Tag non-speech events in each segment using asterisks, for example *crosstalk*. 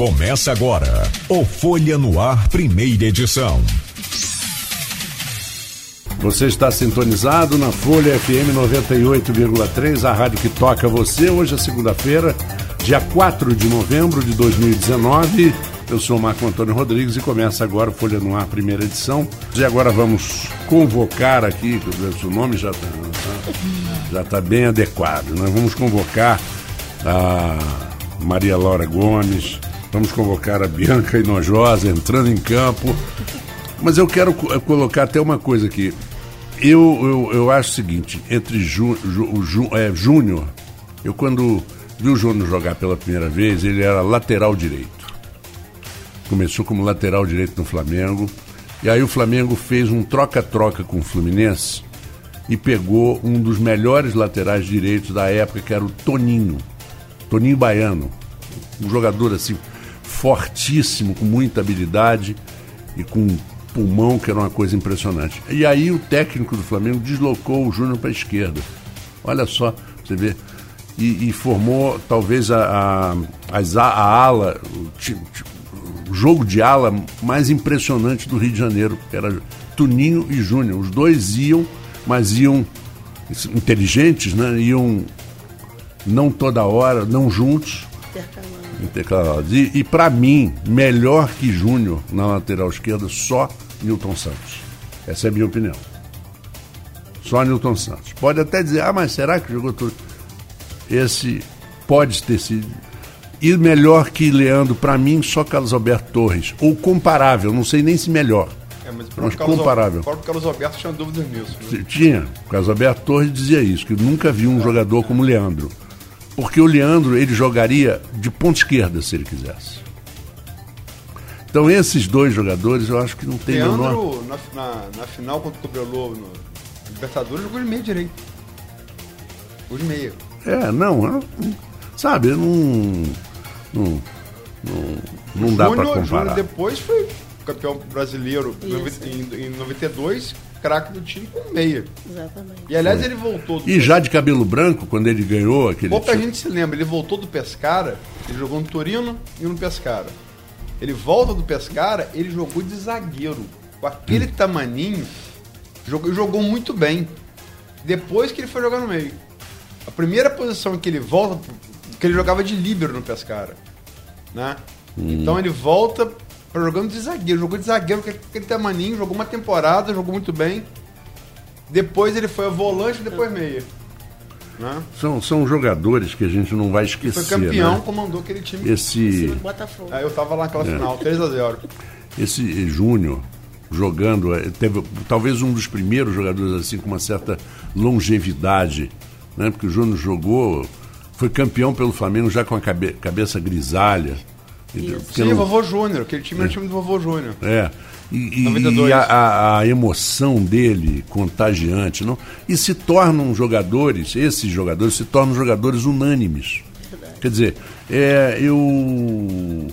Começa agora o Folha no Ar, primeira edição. Você está sintonizado na Folha FM 98,3, a rádio que toca você. Hoje é segunda-feira, dia 4 de novembro de 2019. Eu sou Marco Antônio Rodrigues e começa agora o Folha no Ar, primeira edição. E agora vamos convocar aqui, o nome já está já tá bem adequado. Nós vamos convocar a Maria Laura Gomes, Vamos convocar a Bianca Inojosa entrando em campo. Mas eu quero colocar até uma coisa aqui. Eu, eu, eu acho o seguinte, entre Jú, é, Júnior, eu quando vi o Júnior jogar pela primeira vez, ele era lateral direito. Começou como lateral direito no Flamengo. E aí o Flamengo fez um troca-troca com o Fluminense e pegou um dos melhores laterais direitos da época, que era o Toninho. Toninho Baiano. Um jogador assim, fortíssimo, com muita habilidade e com pulmão, que era uma coisa impressionante. E aí o técnico do Flamengo deslocou o Júnior para a esquerda. Olha só, você vê. E, e formou talvez a, a, a, a ala, o, o, jogo de ala mais impressionante do Rio de Janeiro, era Tuninho e Júnior. Os dois iam, mas iam inteligentes, né? Iam não toda hora, não juntos. Intercalados. E, e para mim, melhor que Júnior na lateral esquerda, só Newton Santos. Essa é a minha opinião. Só Newton Santos. Pode até dizer, ah, mas será que jogou tudo? Esse pode ter sido. E melhor que Leandro, para mim, só Carlos Alberto Torres. Ou comparável, não sei nem se melhor. É, mas, mas Carlos comparável. O próprio Carlos Alberto tinha dúvidas nisso. Né? Tinha. O Carlos Alberto Torres dizia isso, que nunca viu um é, jogador é. como Leandro. Porque o Leandro, ele jogaria de ponta esquerda se ele quisesse. Então esses dois jogadores eu acho que não tem Leandro, menor... na, na, na, final contra o Cobreloa no Libertadores, jogou de meia direito. Jogou de meia. É, não, não sabe, não. Não, não, não dá para comparar. Júnior depois foi campeão brasileiro em, em 92 craque do time com meia. Exatamente. E aliás, Foi. ele voltou. e já de cabelo branco, quando ele ganhou aquele. Pouca time. gente se lembra, ele voltou do Pescara, ele jogou no Torino e no Pescara. Ele volta do Pescara, ele jogou de zagueiro. Com aquele hum. tamaninho, jogou, jogou muito bem. Depois que ele foi jogar no meio. A primeira posição que ele volta, que ele jogava de líbero no Pescara. Né? Hum. Então ele volta jogando de zagueiro. Jogou de zagueiro com aquele tamaninho, jogou uma temporada, jogou muito bem. Depois ele foi a volante e depois meia. Né? São, são jogadores que a gente não vai esquecer. foi campeão, né? comandou aquele time. Esse. Botafogo. Aí eu tava lá naquela é. final, 3 a 0 Esse Júnior jogando, é, teve talvez um dos primeiros jogadores assim com uma certa longevidade, né? Porque o Júnior jogou, foi campeão pelo Flamengo já com a cabe, cabeça grisalha. Sim, não... vovô Júnior, aquele time é. era o time do vovô Júnior. É. E, e a, a, emoção dele contagiante, não? E se tornam jogadores, esses jogadores se tornam jogadores unânimes. Verdade. Quer dizer, é, eu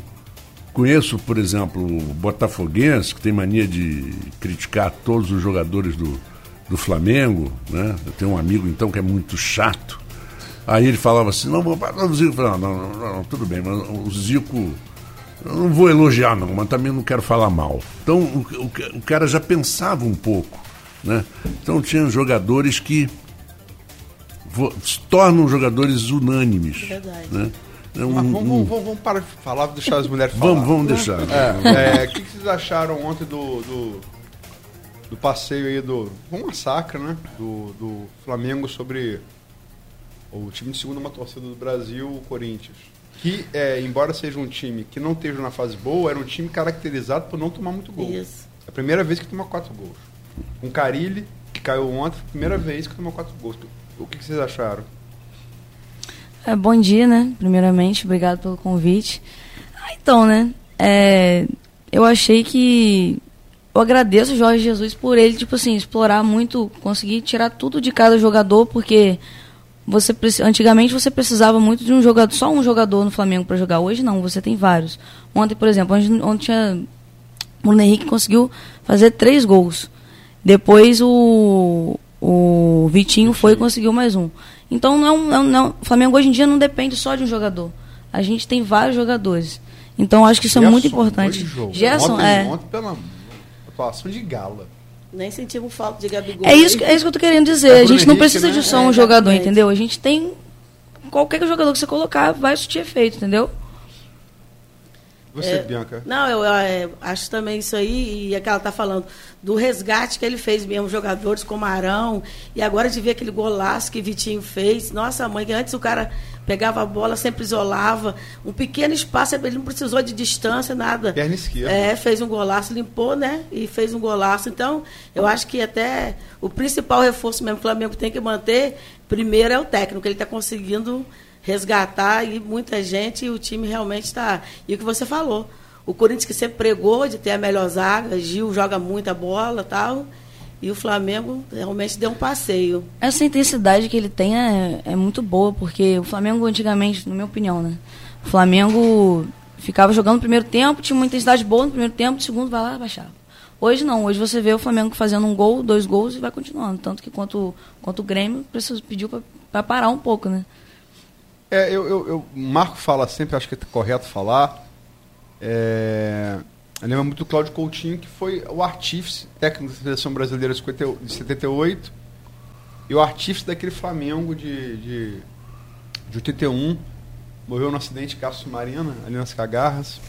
conheço, por exemplo, o Botafoguense, que tem mania de criticar todos os jogadores do, do Flamengo, né? Eu tenho um amigo então que é muito chato. Aí ele falava assim, não, o Zico, não, não, não, não, tudo bem, mas o Zico eu não vou elogiar, não, mas também não quero falar mal. Então o, o, o cara já pensava um pouco. Né? Então tinha jogadores que se tornam jogadores unânimes. Verdade. Né? É um, vamos, um... Vamos, vamos, parar de falar, deixar as mulheres falar. Vamos, vamos deixar. O é, é, que, que, vocês acharam ontem do, do, do passeio aí do. Um massacre, né? Do, do Flamengo sobre o time de segunda uma torcida do Brasil, o Corinthians que, é, embora seja um time que não esteja na fase boa, era um time caracterizado por não tomar muito gol. Isso. É a primeira vez que toma quatro gols. Com Carilli, que caiu ontem, primeira vez que tomou quatro gols. O que, que vocês acharam? É, bom dia, né? Primeiramente, obrigado pelo convite. Ah, então, né? É, eu achei que. Eu agradeço o Jorge Jesus por ele, tipo assim, explorar muito, conseguir tirar tudo de cada jogador, porque você antigamente você precisava muito de um jogador, só um jogador no Flamengo para jogar. Hoje não, você tem vários. Ontem, por exemplo, ontem tinha o Bruno Henrique conseguiu fazer três gols. Depois o, o Vitinho foi e conseguiu mais um. Então não, não, não, o Flamengo hoje em dia não depende só de um jogador. A gente tem vários jogadores. Então acho que isso é muito importante. dois jogos. Gerson, ontem, é. Ontem pela atuação de gala. Nem sentimos falta de Gabigol. É isso, que- é isso que eu tô querendo dizer. É a gente não precisa né? de só É, um jogador, exatamente. entendeu? A gente tem. Qualquer jogador que você colocar vai surtir efeito, entendeu? Você, É, Bianca. Não, eu é, acho também isso aí, e aquela tá falando do resgate que ele fez mesmo, jogadores como Arão, e agora de ver aquele golaço que Vitinho fez. Nossa, mãe, que antes o cara pegava a bola, sempre isolava, um pequeno espaço, ele não precisou de distância, nada. Perna esquerda. É, fez um golaço, limpou, né? E fez um golaço. Então, eu acho que até o principal reforço mesmo que o Flamengo tem que manter, primeiro é o técnico, ele está conseguindo resgatar e muita gente e o time realmente está. E o que você falou, o Corinthians que sempre pregou de ter a melhor zaga, Gil joga muita bola tal. E o Flamengo realmente deu um passeio. Essa intensidade que ele tem é, é muito boa, porque o Flamengo antigamente, na minha opinião, né? O Flamengo ficava jogando no primeiro tempo, tinha uma intensidade boa no primeiro tempo, no segundo vai lá e baixava. Hoje não, hoje você vê o Flamengo fazendo um gol, dois gols e vai continuando. Tanto que quanto, quanto o Grêmio precisa, pediu para parar um pouco, né? É, eu, eu, eu- o Marco fala sempre, acho que é correto falar. É, eu lembro muito do Cláudio Coutinho, que foi o artífice técnico da seleção brasileira de 50 de 78 e o artífice daquele Flamengo de, de, de 81. Morreu no acidente de Cássio Marina, ali nas Cagarras.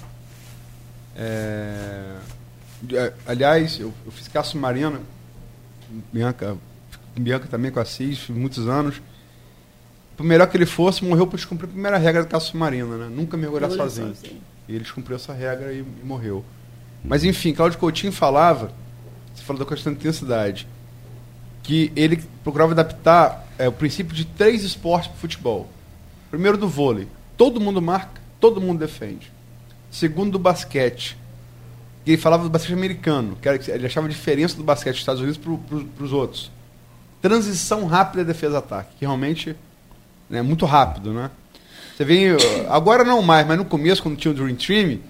É, é, aliás, eu, eu fiz Cássio Marina, Bianca, Bianca também com a fiz muitos anos. Por melhor que ele fosse, morreu por descumprir a primeira regra do caso submarino, né? Nunca mergulhar sozinho. sozinho. E ele descumpriu essa regra e, e morreu. Mas enfim, Cláudio Coutinho falava, você falou da questão de intensidade, que ele procurava adaptar é, o princípio de três esportes para o futebol. Primeiro do vôlei, todo mundo marca, todo mundo defende. Segundo do basquete, que ele falava do basquete americano, que era, ele achava a diferença do basquete dos Estados Unidos para os outros. Transição rápida defesa-ataque, que realmente é muito rápido, né? Você vê, agora não mais, mas no começo, quando tinha o Dream Team,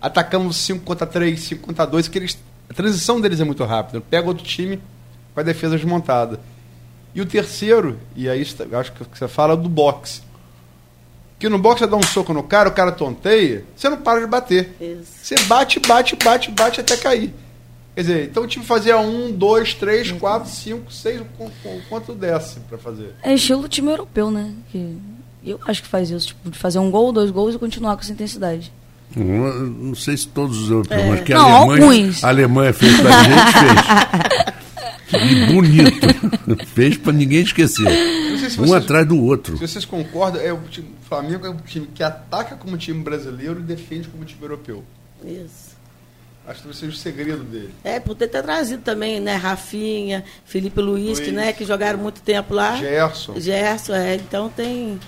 atacamos 5 contra 3, 5 contra 2, que eles, a transição deles é muito rápida. Pega outro time com a defesa desmontada. E o terceiro, e aí acho que você fala do boxe. Que no boxe você dá um soco no cara, o cara tonteia, você não para de bater. Isso. Você bate, bate, bate, bate até cair. Quer dizer, então o time fazia um, dois, três, quatro, cinco, seis, quanto desse para fazer. É estilo time europeu, né? Que eu acho que faz isso, tipo, de fazer um gol, dois gols e continuar com essa intensidade. Não, não sei se todos os europeus, mas que a Não, Alemanha, alguns. a Alemanha fez pra gente, *laughs* fez. E bonito. fez pra ninguém esquecer. Se Um vocês- atrás do outro. Se vocês concordam, é o, time, o Flamengo é um time que ataca como time brasileiro e defende como time europeu. Isso. Acho que talvez seja o segredo dele. É, por ter, ter trazido também, né, Rafinha, Felipe Luiz, que, Luiz. né, que jogaram muito tempo lá. Gerson. Gerson, é, então tem.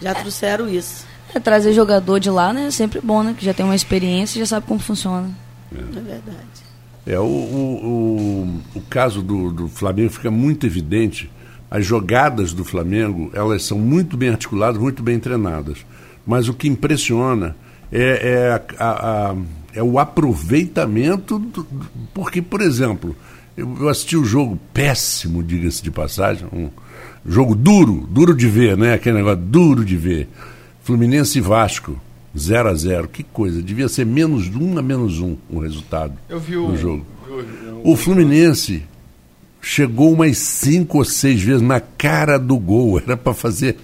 Já trouxeram isso. É, trazer jogador de lá, né? É sempre bom, né? Que já tem uma experiência e já sabe como funciona. É verdade. É, o, o, o, o caso do, do Flamengo fica muito evidente. As jogadas do Flamengo, elas são muito bem articuladas, muito bem treinadas. Mas o que impressiona é, é, a- a- a- é o aproveitamento. do- do- porque, por exemplo, eu, eu assisti o jogo péssimo, diga-se de passagem, um jogo duro, duro de ver, né? Aquele negócio duro de ver. Fluminense e Vasco, 0 a 0 Que coisa, devia ser menos um a menos um o resultado Eu vi o do jogo. eu- O Fluminense chegou umas cinco ou seis vezes na cara do gol. Era para fazer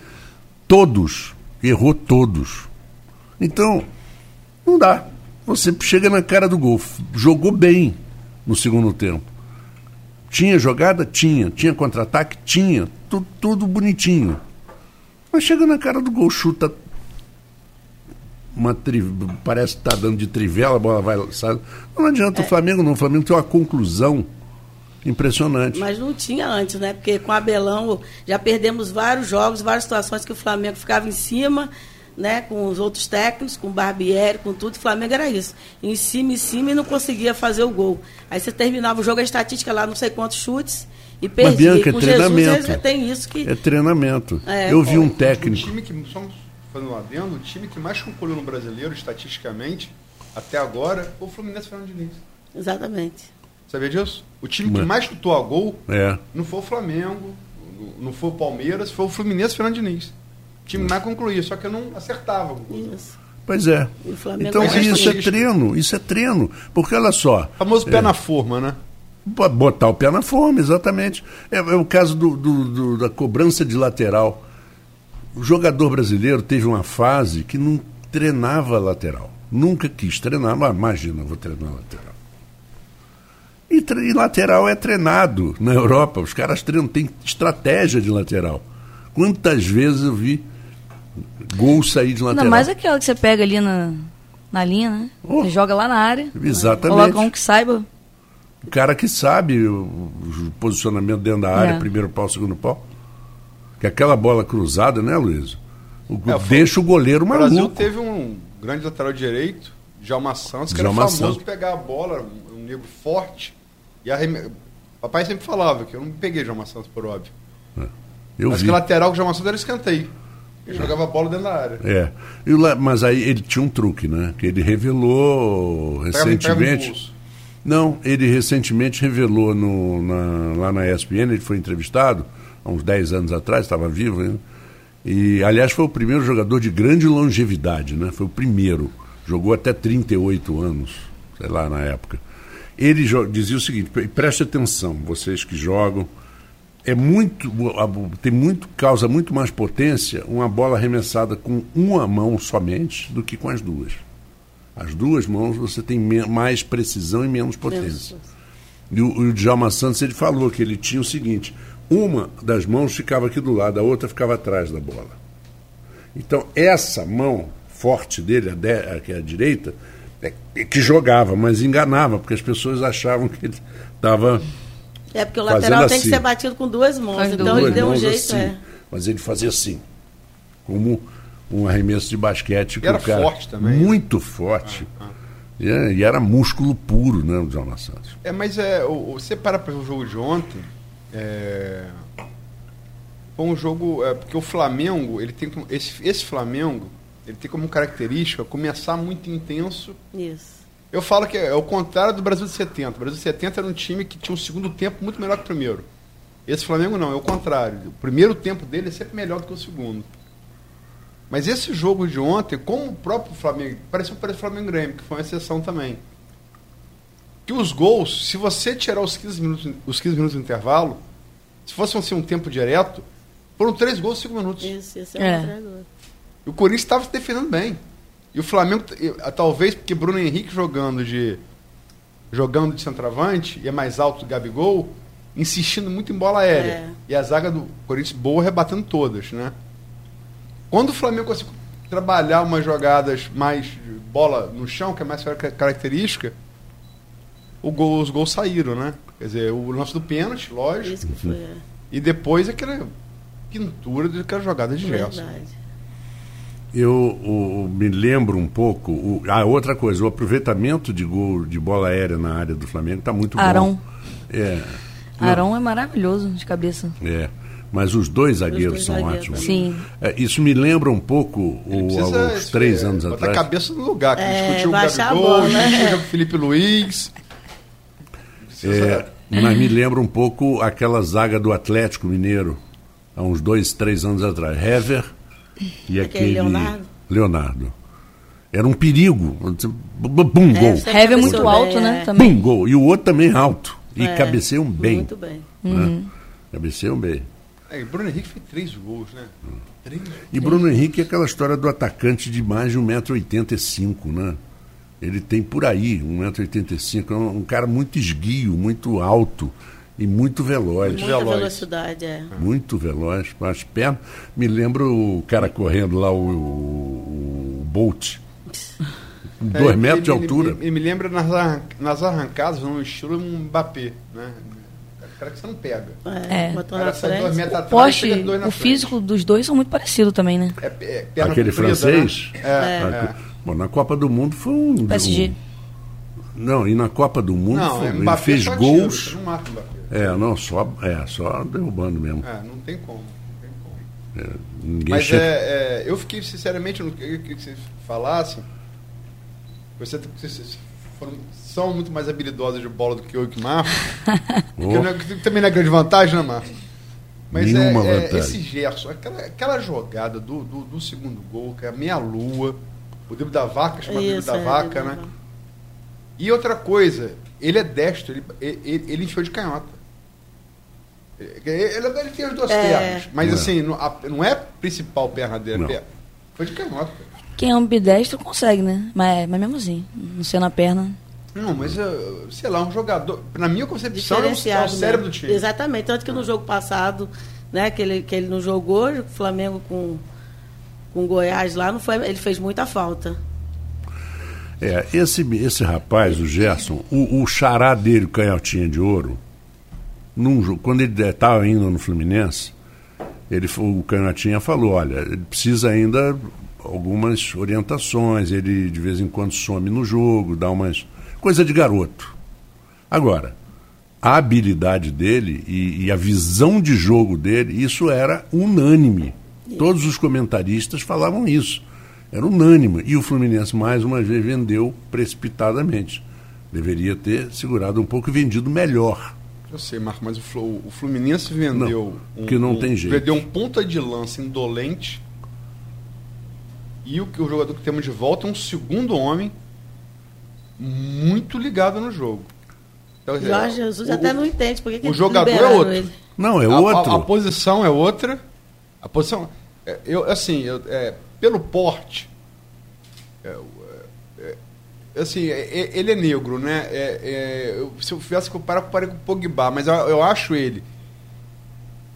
todos. Errou todos. Então, não dá. Você chega na cara do gol. Jogou bem no segundo tempo. Tinha jogada? Tinha. Tinha contra-ataque? Tinha. Tu- tudo bonitinho. Mas chega na cara do gol, chuta. Uma tri... Parece que está dando de trivela, a bola vai. Sabe? Não adianta o Flamengo, não. O Flamengo tem uma conclusão impressionante. Mas não tinha antes, né? Porque com o Abelão já perdemos vários jogos, várias situações que o Flamengo ficava em cima, né? Com os outros técnicos, com o Barbieri, com tudo. O Flamengo era isso. Em cima, em cima e não conseguia fazer o gol. Aí você terminava o jogo, a estatística lá, não sei quantos chutes, e perdia. Bianca, e com é Jesus treinamento. eles- tem isso que. É treinamento. É. Eu vi um técnico. time que, só fazendo um adendo, o time que mais concluiu no brasileiro, estatisticamente, até agora, foi o Fluminense Fernando Diniz. Exatamente. Sabia disso? O time que mais chutou a gol É. não foi o Flamengo, não foi o Palmeiras, foi o Fluminense Fernando Diniz. O time mais concluía, só que eu não acertava. o gol. Isso. Pois é. O Flamengo Então é isso é treino, isso é treino. Porque olha só, O famoso pé na forma, né? Bo- Botar o pé na forma, exatamente. É, é o caso do, do- do- da cobrança de lateral. O jogador brasileiro teve uma fase que não treinava lateral. Nunca quis treinar, mas imagina, vou treinar lateral. E, e lateral é treinado na Europa. Os caras treinam, tem estratégia de lateral. Quantas vezes eu vi gol sair de lateral? Ainda mais aquela que você pega ali na, na linha, né? Oh. Você joga lá na área. Exatamente. Coloca um que saiba. O cara que sabe o, o posicionamento dentro da área, É. primeiro pau, segundo pau. Que aquela bola cruzada, né, Luiz? O, É, foi- deixa o goleiro O maluco. Brasil teve um grande lateral direito, Djalma Santos, que Djalma era famoso Santos. pegar a bola, um, negro forte. E arreme... Papai sempre falava que eu não peguei Djalma Santos, por óbvio. Eu Mas vi. que lateral que o Djalma Santos era escanteio. Ele jogava a bola dentro da área. É. E o la- mas aí ele tinha um truque, né? Que ele revelou recentemente. pulso. Não, ele recentemente revelou no, na- lá na ESPN, ele foi entrevistado há uns 10 anos atrás, estava vivo ainda. E, aliás, foi o primeiro jogador de grande longevidade, né? Foi o primeiro. Jogou até 38 anos, sei lá, na época. Ele dizia o seguinte, e preste atenção, vocês que jogam, é muito, tem muito, causa muito mais potência uma bola arremessada com uma mão somente do que com as duas. As duas mãos você tem mais precisão e menos potência. E o, o Djalma Santos ele falou que ele tinha o seguinte: uma das mãos ficava aqui do lado, a outra ficava atrás da bola. Então essa mão forte dele, a, de, a, que é a direita, é, é que jogava, mas enganava, porque as pessoas achavam que ele estava É porque o lateral tem assim. que ser batido com duas mãos. Faz então duas ele deu um jeito, assim. é. Mas ele fazia assim, como um arremesso de basquete. que era cara- forte também, né? Muito forte. E, é- e era músculo puro, né, o Djalma Santos. É, mas é, você para para o jogo de ontem, é, um jogo, é, porque o Flamengo, ele tem esse, esse Flamengo, ele tem como característica começar muito intenso. Isso. Eu falo que é, o contrário do Brasil de 70. O Brasil de 70 era um time que tinha um segundo tempo muito melhor que o primeiro. Esse Flamengo não, é o contrário. O primeiro tempo dele é sempre melhor do que o segundo. Mas esse jogo de ontem, como o próprio Flamengo, pareceu parecer o Flamengo Grêmio, que foi uma exceção também. Que os gols, se você tirar os 15 minutos, os 15 minutos do intervalo, se fosse assim, um tempo direto, foram três gols em 5 minutos. Isso, esse é, É. o. E Corinthians estava se defendendo bem. E o Flamengo, ah, talvez porque Bruno Henrique jogando de jogando de centroavante e é mais alto do Gabigol, insistindo muito em bola aérea. É. E a zaga do Corinthians boa rebatendo todas, né? Quando o Flamengo conseguiu trabalhar umas jogadas mais de bola no chão, que é mais car- característica, o gol- os gols saíram, né? Quer dizer, o lance do pênalti, lógico, Isso que foi. É. e depois aquela pintura daquela jogada de Gerson. Verdade. Eu o- me lembro um pouco. O, ah, outra coisa, o aproveitamento de gol de bola aérea na área do Flamengo está muito Arão. bom. É, Arão é maravilhoso de cabeça. é. Mas os dois zagueiros são zagueiros, ótimos. Sim. É, isso me lembra um pouco o, isso, três é, anos botar atrás. a cabeça no lugar, que É, discutiu o baixar a Gabigol, bola, *laughs* né? discutiu o Felipe Luiz. É, mas me lembra um pouco aquela zaga do Atlético Mineiro, há uns dois, três anos atrás. Hever e Aquele aquele. Leonardo? Leonardo. Era um perigo. Bum, É, gol. Heavy é muito alto, bem, né? é. Também. Bum, gol. E o outro também alto. E É, cabeceiam bem. Muito bem. né? Cabeceiam bem. É, Bruno Henrique fez três gols, né? Três. E Bruno Henrique é aquela história do atacante de mais de 1,85m, né? Ele tem por aí 1,85m. É um, um cara muito esguio, muito alto e muito veloz. Muita veloz. velocidade, é. Muito veloz. As pernas. Me lembro o cara correndo lá, o, o, o Bolt. *laughs* Com É, dois ele- metros de altura. Ele, ele me lembra nas, arran- nas arrancadas, no estilo um Mbappé, né? Cara que você não pega. É, É. botou na sai dois frente. metros O atrás, poste, dois na o frente. físico dos dois são muito parecidos também, né? É, é, Aquele comprida, francês. Né? É, é. Bom, na Copa do Mundo foi um. PSG. um- não, e na Copa do Mundo Não, foi- é ele fez gols. Não mata o Mbappé. É, não, só, é, só derrubando mesmo. É, não tem como. Não tem como. Ninguém Mas chega- é, é, eu fiquei, sinceramente, eu não queria que vocês falassem. Você, vocês foram, são muito mais habilidosos de bola do que eu e que o Marco. Oh. que é- também não é grande vantagem, né, Marco? Mas é, Nenhuma é, vantagem. esse Gerson, aquela, aquela jogada do, do, do segundo gol, que é a meia-lua, O drible da vaca, chama drible Isso, da é, vaca, da né? E outra coisa, ele é destro, ele, ele, ele enfiou de canhota. Ele, ele, tem as duas É. pernas, mas É. assim, não, a- não é a principal perna dele, Não. é perna. foi de canhota. Quem é ambidestro consegue, né? Mas, mas mesmo assim, não sendo a perna. Não, mas, eh, sei lá, um jogador, na minha concepção, é o, é o Diferenciado cérebro mesmo. do time. Exatamente. Tanto que no jogo passado, né, que ele, que ele não jogou, o Flamengo com, com Goiás lá, não foi, ele fez muita falta. É, esse, esse rapaz, o Gerson, o, o xará dele, o canhotinha de ouro, num, quando ele estava indo no Fluminense, ele, o canhotinha falou, olha, ele precisa ainda algumas orientações, ele de vez em quando some no jogo, dá umas... coisa de garoto. Agora, a habilidade dele e, e a visão de jogo dele, isso era unânime. Todos os comentaristas falavam isso. Era unânime. E o Fluminense, mais uma vez, vendeu precipitadamente. Deveria ter segurado um pouco e vendido melhor. Eu sei, Marco, mas o Flu- o Fluminense vendeu. Não, que não tem jeito. Vendeu um ponta de lança indolente. E o, que- o jogador que temos de volta é um segundo homem muito ligado no jogo. Então, Jorge Jesus o- até não entende porque que o jogador é outro. ele. Não, é a, outro. A, a posição é outra. A posição. é, Eu, assim, eu, é, pelo porte. é, é, é, assim, ele é negro, né? Eu- se eu tivesse comparar, eu comparei com o Pogba, mas eu, acho ele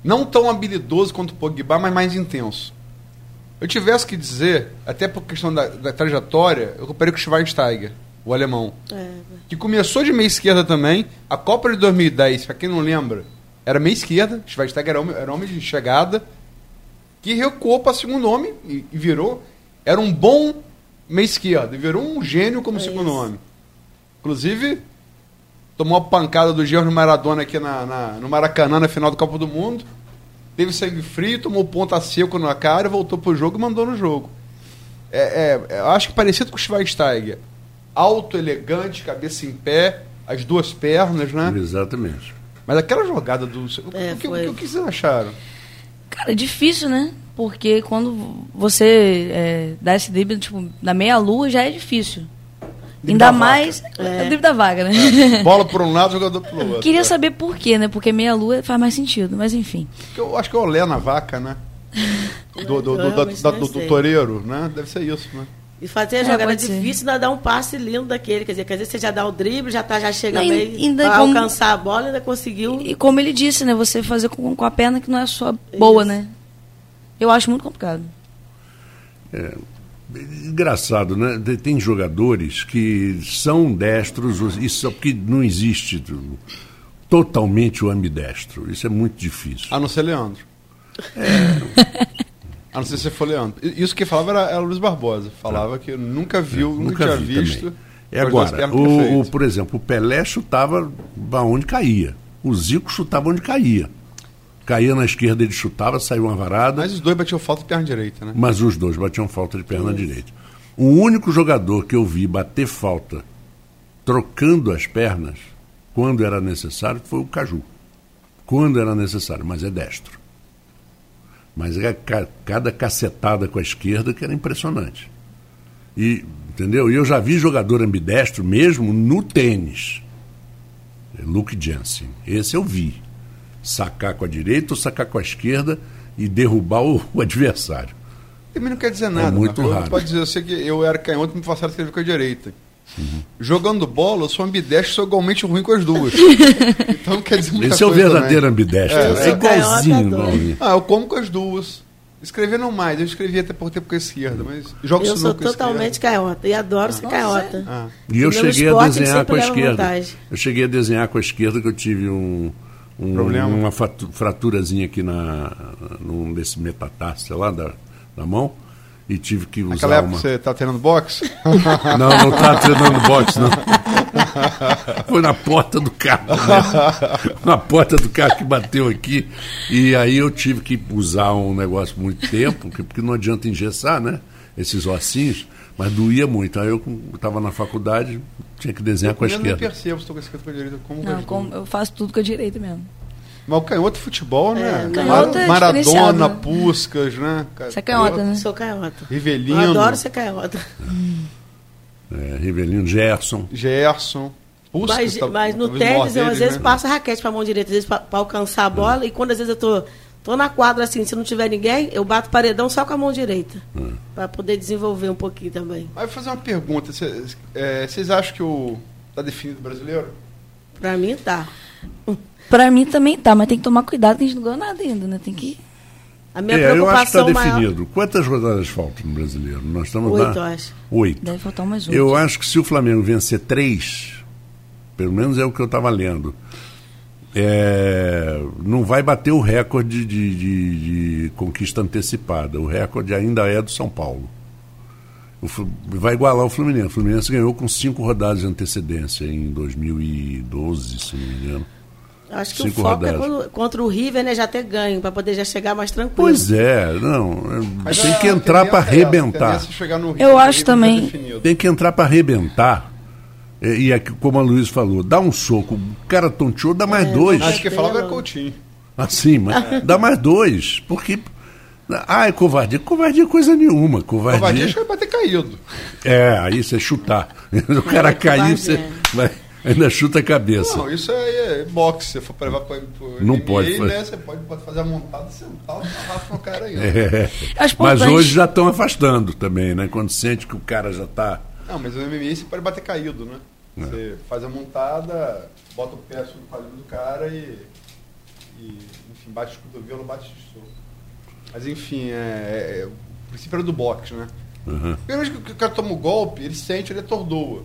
não tão habilidoso quanto o Pogba, mas mais intenso. Eu tivesse que dizer, até por questão da, da trajetória, eu comparei com o Schweinsteiger, o alemão É, que começou de meia esquerda também. A Copa de 2010, pra quem não lembra, era meia esquerda. Schweinsteiger era homem, era homem de chegada. Que recuou para segundo homem e, e virou. Era um bom meia esquerda. E virou um gênio como É segundo isso. homem. Inclusive, tomou a pancada do Gerro Maradona aqui na, na- no Maracanã na final do Copa do Mundo. Teve sangue frio, tomou ponta seco na cara, voltou pro jogo e mandou no jogo. É, é, eu acho que parecido com o Schweinsteiger. Alto, elegante, cabeça em pé, as duas pernas, né? Exatamente. Mas aquela jogada do. O, É, o que, foi. o que vocês acharam? Cara, é difícil, né? Porque quando você é, dá esse drible, tipo, na meia-lua já é difícil. Drible Ainda da mais. É. É. o drible da vaga, né? Bola *laughs* por um lado, jogador pelo outro. Queria É. saber por quê, né? Porque meia-lua faz mais sentido, mas enfim. Eu acho que é o Olé na vaca, né? *laughs* Do, do, do, da- da- do, do toureiro, né? Deve ser isso, né? E fazer a É, jogada ser. difícil ainda dar um passe lindo daquele. Quer dizer, quer dizer, você já dá o drible, já, tá, já chega Não, meio ainda a como- alcançar a bola, ainda conseguiu. E como ele disse, né? Você fazer com, com a perna que não é só boa, Isso. né? Eu acho muito complicado. Engraçado, né? Tem- Tem jogadores que são destros, isso porque não existe tu- totalmente o ambidestro. Isso é muito difícil. A não ser Leandro. *laughs* A não ser se for Leandro. Isso que falava era, era Luiz Barbosa. Falava que nunca viu, nunca, tinha vi visto. também. É agora, o, o- por exemplo, o Pelé chutava onde caía. O Zico chutava onde caía. Caía na esquerda, ele chutava, saiu uma varada. Mas os dois batiam falta de perna direita, né? Mas os dois batiam falta de perna direita. O único jogador que eu vi bater falta trocando as pernas, quando era necessário, foi o Caju. Quando era necessário, mas é destro. Mas é ca- cada cacetada com a esquerda que era impressionante. E, entendeu? E eu já vi jogador ambidestro mesmo no tênis. É Luke Jensen. Esse eu vi. Sacar com a direita ou sacar com a esquerda e derrubar o- o adversário. Também não quer dizer nada. É muito raro. Pode dizer, eu sei que eu era canhoto e me passaram a escrever com a direita. Uhum. Jogando bola, eu sou ambidestro sou igualmente ruim com as duas. *laughs* então quer dizer muita Esse é o coisa verdadeiro também. ambidestro. É, É, eu sou igualzinho. Ah, eu como com as duas. Escrever não mais, eu escrevi até por tempo com a esquerda, mas jogo Eu sou a totalmente canhota e adoro ser canhota. Ah. E eu meu cheguei a esporte, desenhar sempre com a esquerda. vantagem. Eu cheguei a desenhar com a esquerda que eu tive um, um- Problema? uma fraturazinha aqui na, num desse lá, da, da mão. E tive que usar Naquela época uma. você tá treinando boxe? *laughs* Não, não estava treinando boxe, não. Foi na porta do carro. Né? Na porta do carro que bateu aqui. E aí eu tive que usar um negócio muito tempo, porque- porque não adianta engessar, né? Esses ossinhos. Mas doía muito. Aí eu estava na faculdade, tinha que desenhar com a eu nem esquerda. percebo se estou com a esquerda ou com a direita. Como com Não, como- eu faço tudo com a direita mesmo. Mas o canhoto é futebol, né? É, canhoto é Maradona, né? Puscas, né? Você é canhota, né? Sou canhota. Rivelino. Eu adoro ser canhota. É, Rivelino, Gerson. Gerson. Puskas, Mas, tá- mas no tênis, eu às vezes né? passo a raquete pra mão direita, às vezes pra, pra alcançar a bola, e quando às vezes eu tô, tô na quadra assim, se não tiver ninguém, eu bato paredão só com a mão direita. Pra poder desenvolver um pouquinho também. Mas eu vou fazer uma pergunta. É, Vocês acham que o. Tá definido o brasileiro? Pra mim tá. Pra mim também tá, mas tem que tomar cuidado que a gente não ganhou nada ainda, né? Tem que. A minha É, eu acho que está preocupação maior. definido. Quantas rodadas faltam no brasileiro? Nós estamos Oito, na... acho. Oito. Deve faltar umas oito. Eu acho que se o Flamengo vencer três, pelo menos é o que eu estava lendo, é, não vai bater o recorde de, de- de conquista antecipada. O recorde ainda é do São Paulo. Vai igualar o Fluminense. O Fluminense ganhou com cinco rodadas de antecedência em 2012, se não me engano. Acho que Cinco o foco é rodadas. quando- contra o River, né, já ter ganho, pra poder já chegar mais tranquilo. Pois é, não. é, Mas tem que entrar para é arrebentar. é chegar no Eu acho tá também. definido. Tem que entrar para arrebentar. E, e é que, como a Luiz falou, dá um soco, o cara tonteou, dá mais dois. Acho que falava é Coutinho. Assim, mas dá mais dois. Porque. Ah, é covardia. Covardia é coisa nenhuma. Covardia Covardia. acho que vai ter caído. É, aí você chutar. *laughs* O cara É, cair, você vai, ainda chuta a cabeça. Não, isso aí é boxe. Se for pra levar pro Não MMA, pode fazer. né? Você pode, pode fazer a montada, sentar, arrasta no cara aí. É. Acho Mas importante. hoje já estão afastando também, né? Quando sente que o cara já está. Não, mas no MMA você pode bater caído, né? Você faz a montada, bota o pé sobre o palito do cara e, e, enfim, bate o cotovelo, bate o soco. Mas enfim, é, é- o princípio era do boxe, né? Uhum. Primeiro vez que o cara toma o golpe, ele sente, ele atordoa.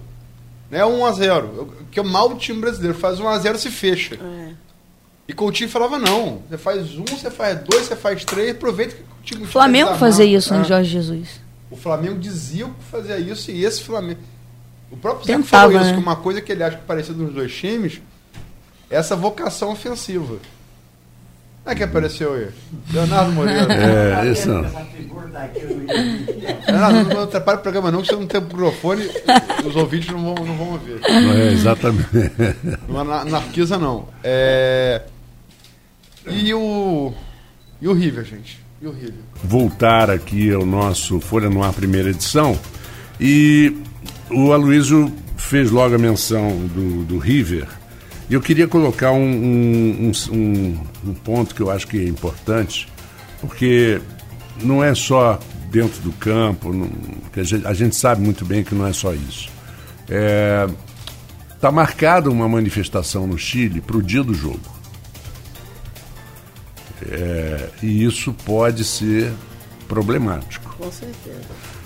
Né? 1x0. Que é o mal do time brasileiro. Faz 1x0 se fecha. É. E Coutinho falava, não. Você faz um, você faz dois, você faz três, aproveita que o time O Flamengo fazia isso, né, Ah. Jorge Jesus? O Flamengo dizia que fazia isso e esse Flamengo. O próprio Tentava, falou isso, né? que uma coisa que ele acha que parecia dos dois times é essa vocação ofensiva. Não é que apareceu aí? Leonardo Moreira. É, isso não. Leonardo, não atrapalha o programa não, que você não tem microfone, os ouvintes não vão, não vão ouvir. É, exatamente. Não anarquiza, não. É... E o. E o River, gente? E o River? voltar aqui ao nosso Folha no Ar primeira edição. E o Aloysio fez logo a menção do, do River. Eu queria colocar um, um, um- um- ponto que eu acho que é importante, porque não é só dentro do campo, não- a, gente, a gente sabe muito bem que não é só isso. Está marcada uma manifestação no Chile para o dia do jogo. É, e isso pode ser problemático Com certeza.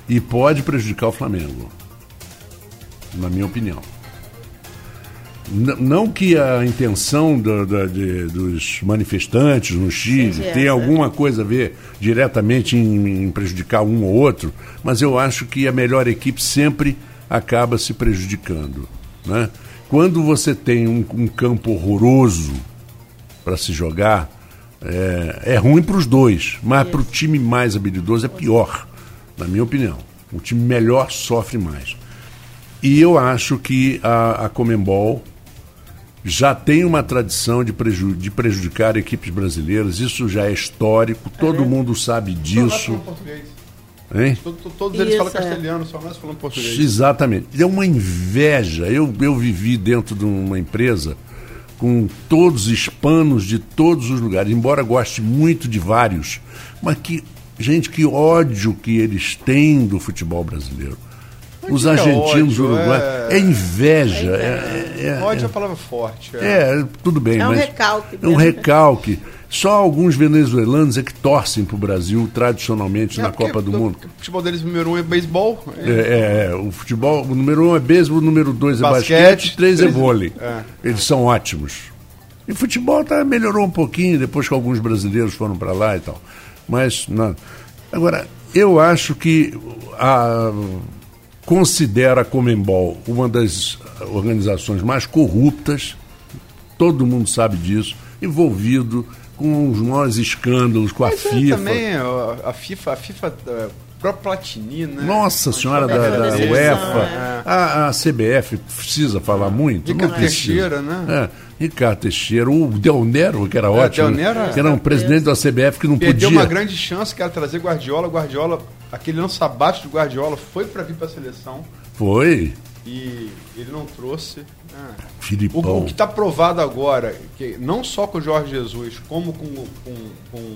e pode prejudicar o Flamengo, na minha opinião. Não que a intenção do- da- de- dos manifestantes no Chile Seja tenha essa. alguma coisa a ver diretamente em, em prejudicar um ou outro, mas eu acho que a melhor equipe sempre acaba se prejudicando. Né? Quando você tem um, um campo horroroso para se jogar, é, é ruim para os dois, mas para o time mais habilidoso é pior, na minha opinião. O time melhor sofre mais. E eu acho que a, a Comembol já tem uma tradição de, preju- de prejudicar equipes brasileiras, isso já é histórico, todo mundo sabe nós disso. Hein? To- to- Todos eles Isso, falam é. castelhano, só nós falamos português. Exatamente. É uma inveja. Eu, eu vivi dentro de uma empresa com todos hispanos de todos os lugares, embora goste muito de vários, mas que, gente, que ódio que eles têm do futebol brasileiro. Os que é argentinos, ódio? uruguaios. É- É, inveja. É, é- é- Ódio é a palavra forte. É. é, tudo bem, É um mas recalque É um recalque. Só alguns venezuelanos é que torcem para o Brasil tradicionalmente É na porque- Copa do porque Mundo. O futebol deles número um é beisebol. É, é, é, o futebol, o número um é beisebol, o número dois é Basquete, basquete, três é três- vôlei. é. Eles são ótimos. E o futebol tá, melhorou um pouquinho depois que alguns brasileiros foram para lá e tal. Mas, não. agora, eu acho que a, considera a Comembol uma das organizações mais corruptas, todo mundo sabe disso, envolvido com os maiores escândalos com a Mas é, FIFA. também a, a FIFA, a FIFA é, próprio Platini, né? Nossa senhora da, uma da decepção, UEFA, é. a, a CBF precisa falar muito? Ricardo Não precisa. Teixeira, né? É, Ricardo Teixeira, o Del Nero, que era ótimo, Del Nero, que era um presidente da CBF que não Perdeu podia. uma grande chance que era trazer Guardiola. Guardiola, aquele ano sabático do Guardiola foi para vir para a seleção Foi, e ele não trouxe. Ah. O, Filipão. o que está provado agora, que não só com o Jorge Jesus, como com, com, com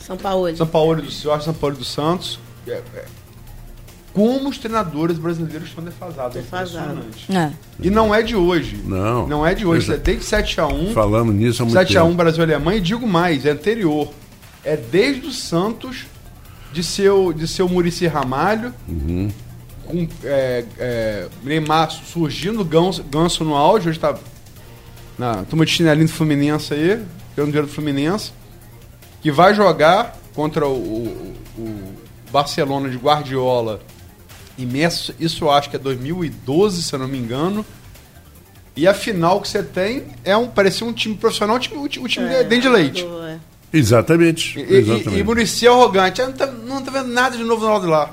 São Paulo. São Paulo do Jorge São Paulo dos Santos, é- é, como os treinadores brasileiros estão defasados. É. É. E não é de hoje. Não. Não é de hoje. Pois é. Desde 7 a 1 Falando nisso há muito 7 a 1 tempo. Brasil e Alemanha, e digo mais, é anterior. É desde o Santos, de seu, de seu Murici Ramalho, Uhum. com é, é, Neymar surgindo, Ganso, Ganso no auge, hoje está na turma de chinelinho do Fluminense aí, pelo dinheiro do Fluminense, que vai jogar contra o, o- o Barcelona de Guardiola e Messi, isso eu acho que é 2012, se eu não me engano. E a final que você tem é um parecia um time profissional, um time, um time, time de- dente de é. Exatamente. E, e, exatamente. e Muricy arrogante. Ah, não, tá, não tá vendo nada de novo no lado de lá.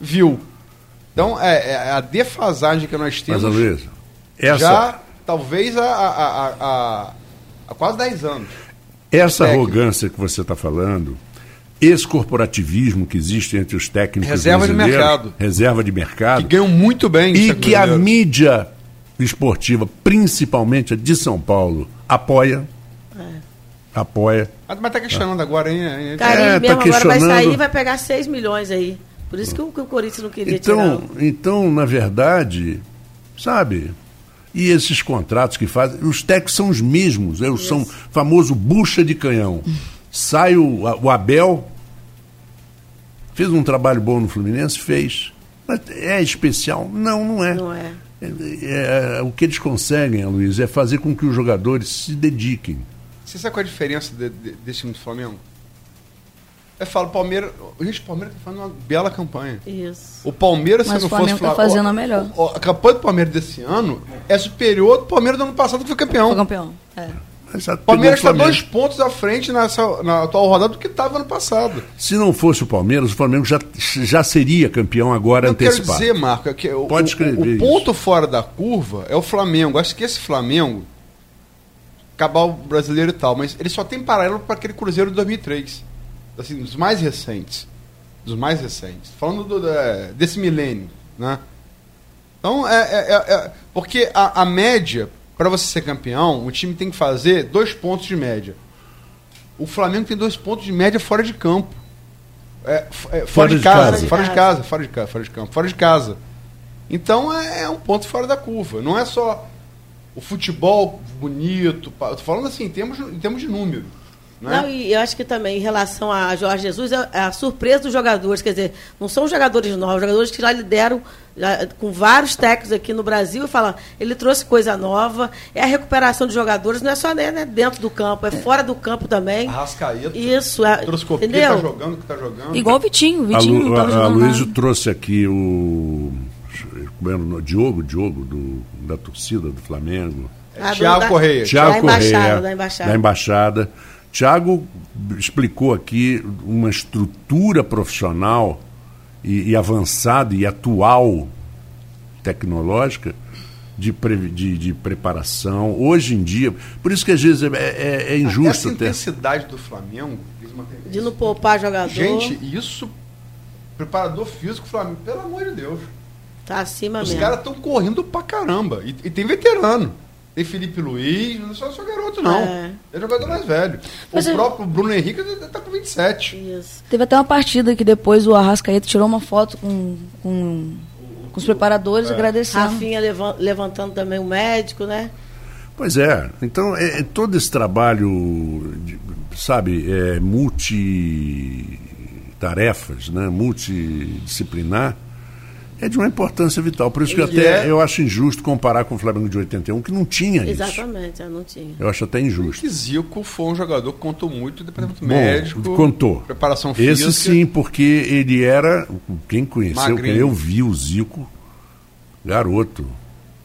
Viu? Então, é, é a defasagem que nós temos Mas, Luiz, essa, já, talvez, há, há, há, há- quase 10 anos. essa técnico. arrogância que você está falando, esse corporativismo que existe entre os técnicos Reserva de mercado. reserva de mercado, Que ganham muito bem. e que a mídia esportiva, principalmente a de São Paulo, apoia. Apoia. Mas, mas tá questionando agora, hein? hein? Carinho É, tá mesmo agora vai questionando. sair e vai pegar 6 milhões aí. Por isso que o, que o Corinthians não queria Então, tirar. então, na verdade, sabe? E esses contratos que fazem, os técnicos são os mesmos, é, são famoso bucha de canhão. Sai o, a- o Abel, fez um trabalho bom no Fluminense, fez. Mas é especial? Não, não é. Não é. É, é, o que eles conseguem, Luiz, é fazer com que os jogadores se dediquem. Você sabe qual é a diferença de- de- desse time do Flamengo? Eu falo, Palmeiras. Gente, o Palmeiras tá fazendo uma bela campanha. Isso. O Palmeiras, Mas se não o Flamengo fosse tá fazendo ó, a melhor. ó, A campanha do Palmeiras desse ano é superior do Palmeiras do ano passado que foi campeão. Foi campeão. É. O Palmeiras está o dois pontos à frente nessa, na atual rodada do que estava ano passado. Se não fosse o Palmeiras, o Flamengo já, já seria campeão agora Eu quero antecipado. dizer, Marco, é que o, Pode o- escrever o, isso. ponto fora da curva é o Flamengo. Acho que esse Flamengo, acabar o brasileiro e tal, mas ele só tem paralelo para aquele Cruzeiro de 2003. Assim, dos mais recentes. Dos mais recentes. Falando do- da- desse milênio, né? Então, é, é- é- é- porque a, a média, para você ser campeão, o time tem que fazer dois pontos de média. O Flamengo tem dois pontos de média fora de campo. É, é, fora, de, casa, Fora de casa, fora de casa, fora de campo, fora de casa. Então é, é um ponto fora da curva. Não é só o futebol bonito. tô falando assim, em termos, em termos de número. Né? Não, e eu acho que também, em relação a Jorge Jesus, é é a surpresa dos jogadores. Quer dizer, não são jogadores novos, jogadores que já lideram já, com vários técnicos aqui no Brasil e falam, ele trouxe coisa nova, é a recuperação de jogadores, não é só né, né, dentro do campo, é fora do campo também. Arrascaeta. Isso, é, Trouxe entendeu? tá jogando o que tá jogando. Igual o Vitinho. O A, Vitinho Lu, não tava a, a Luísio trouxe aqui o. como é o nome? Diogo, Diogo, do, da torcida do Flamengo. Ah, do- Thiago da- Correia. Tiago da embaixada, Correia. da embaixada. Da embaixada. Tiago explicou aqui uma estrutura profissional e, e avançada e atual tecnológica de, pre- de, de preparação. Hoje em dia, por isso que às vezes é, é- é injusto Essa intensidade do Flamengo. De não poupar jogador. Gente, isso. Preparador físico, Flamengo, pelo amor de Deus. Tá acima Os mesmo. caras estão correndo pra caramba. E, e tem veterano. Tem Felipe Luiz, não é só, só garoto, não. É. É jogador mais velho. Mas o é- próprio Bruno Henrique tá com 27. Isso. Teve até uma partida que depois o Arrascaeta tirou uma foto com, com, com os preparadores agradecendo. Rafinha levan- levantando também o médico, né? Pois é. Então, é, é todo esse trabalho, de- sabe, é, multitarefas, né, multidisciplinar, é de uma importância vital. Por isso que E até é- eu acho injusto comparar com o Flamengo de 81, que não tinha isso. Exatamente, eu não tinha. Eu acho até injusto. Que Zico foi um jogador que contou muito do departamento Bom, médico. contou. Preparação física. Esse sim, porque ele era. Quem conheceu, Magrinho. eu vi o Zico, garoto.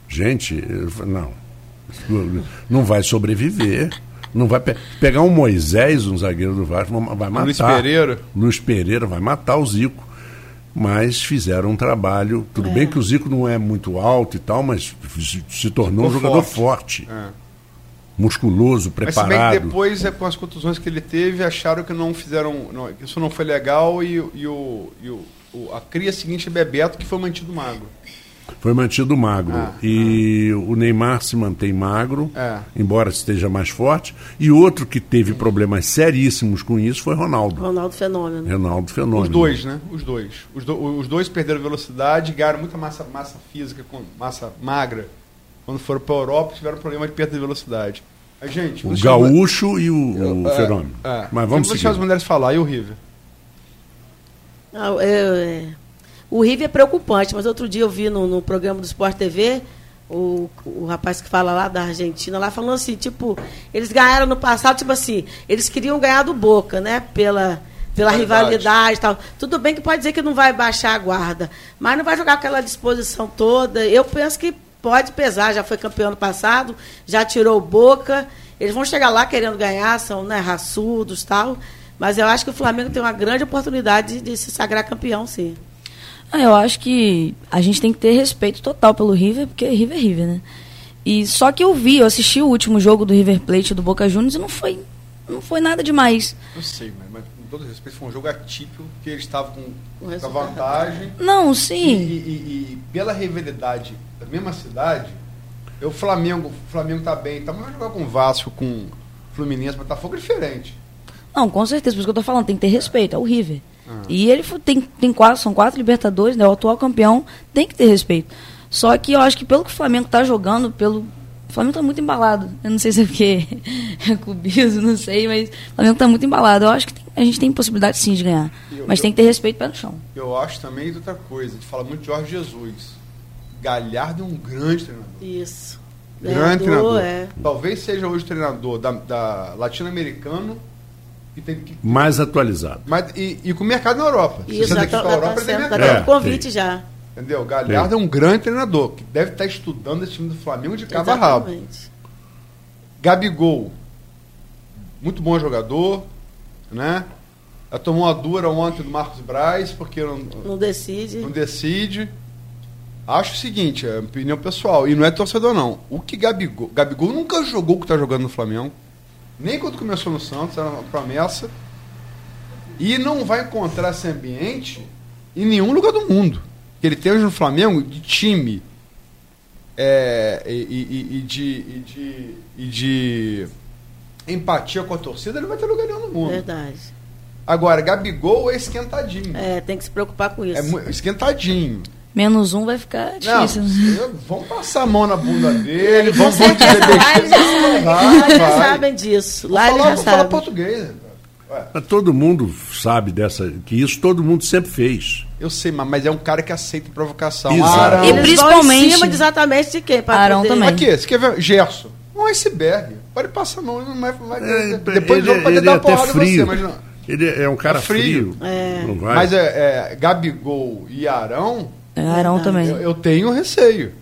Gente, eu falei, não. Não vai sobreviver. Não vai pe- pegar um Moisés, um zagueiro do Vasco, vai matar. Luiz Pereira. Luiz Pereira vai matar o Zico. Mas fizeram um trabalho. Tudo É. bem que o Zico não é muito alto e tal, mas se- tornou um Ficou jogador forte. forte, É. musculoso, Mas se bem que preparado. depois, é, com as contusões que ele teve, acharam que não fizeram. não, isso não foi legal e, o- e, o, e o, o- a cria seguinte é Bebeto que foi mantido magro. Foi mantido magro. Ah, e o Neymar se mantém magro, É. embora esteja mais forte. E outro que teve problemas seríssimos com isso foi Ronaldo. Ronaldo Fenômeno. Ronaldo Fenômeno. Os dois, né? Os dois. Os, do- os dois perderam velocidade, ganharam muita massa, massa física, com massa magra. Quando foram para a Europa, tiveram problema de perda de velocidade. Mas, gente, O Gaúcho e o, o É, Fenômeno. é. Mas Eu vamos vou deixar as mulheres falar. E o River? Ah, é. O River é preocupante, mas outro dia eu vi no, no programa do Sport TV o, o rapaz que fala lá da Argentina, lá falando assim, tipo, eles ganharam no passado, tipo assim, eles queriam ganhar do Boca, né? Pela, pela Rivalidade. rivalidade e tal. Tudo bem que pode dizer que não vai baixar a guarda, mas não vai jogar aquela disposição toda. Eu penso que pode pesar, já foi campeão ano passado, já tirou o Boca. Eles vão chegar lá querendo ganhar, são né, raçudos tal. Mas eu acho que o Flamengo tem uma grande oportunidade de, de se sagrar campeão, sim. Ah, eu acho que a gente tem que ter respeito total pelo River, porque River é River, né? E só que eu vi, eu assisti o último jogo do River Plate e do Boca Juniors e não foi, não foi nada demais. Eu sei, mas, mas com todo respeito, foi um jogo atípico, que eles estavam com, com a vantagem. Não, sim. e- e- e pela rivalidade da mesma cidade, o Flamengo, o Flamengo tá bem, tá, mas vai jogar com o Vasco, com Fluminense, Botafogo é diferente. Não, com certeza, por isso que eu tô falando, tem que ter respeito, é o River. E ele tem, tem quatro, são quatro Libertadores, né? O atual campeão tem que ter respeito. Só que eu acho que pelo que o Flamengo tá jogando, pelo. O Flamengo tá muito embalado. Eu não sei se é porque *laughs* é cubismo, não sei, mas o Flamengo tá muito embalado. Eu acho que tem- a gente tem possibilidade sim de ganhar. Eu- Mas eu- tem que ter respeito pé no chão. Eu acho também de outra coisa, a gente fala muito de Jorge Jesus. Galhardo é um grande treinador. Isso. Grande treinador. é. Talvez seja hoje o treinador da, da latino-americano que tem que. Mais atualizado. Mas, e, e com o mercado na Europa. Isso, você já ir tá, tá tá. É, convite já. Entendeu? Galhardo é um grande treinador que deve estar estudando esse time do Flamengo de cabo a rabo. Exatamente. Gabigol, muito bom jogador, né? Ela tomou uma dura ontem do Marcos Braz, porque não, Não decide. não decide. Acho o seguinte, é opinião pessoal, e não é torcedor não. O que Gabigol, Gabigol nunca jogou o que está jogando no Flamengo, nem quando começou no Santos, era uma promessa, e não vai encontrar esse ambiente em nenhum lugar do mundo. Que ele tem hoje no Flamengo de time é, e, e- e de, e, de, e de empatia com a torcida, ele vai ter lugar nenhum no mundo. Verdade. Agora, Gabigol é esquentadinho. É, tem que se preocupar com isso. É esquentadinho. Menos um vai ficar Não, difícil. né? eu- vão passar a mão na bunda *laughs* dele, vão, vão dizer certeza, lá eles besteira. lá eles já sabem disso. Lá eles já sabem. português. Ué, Mas todo mundo sabe dessa, que isso todo mundo sempre fez. eu sei, mas é um cara que aceita provocação. Exato. Arão. E principalmente- em cima de exatamente de quem? Pra Arão poder- também. Aqui, você quer ver? Gerson. Um iceberg. Pode passar a mão, não vai, vai- É, depois do ele, pode ele dar é porrada em frio. você, mas não. Ele é um cara É frio. frio. É. Não vai. Mas é, é, Gabigol e Arão, É, Arão também. eu, eu tenho receio.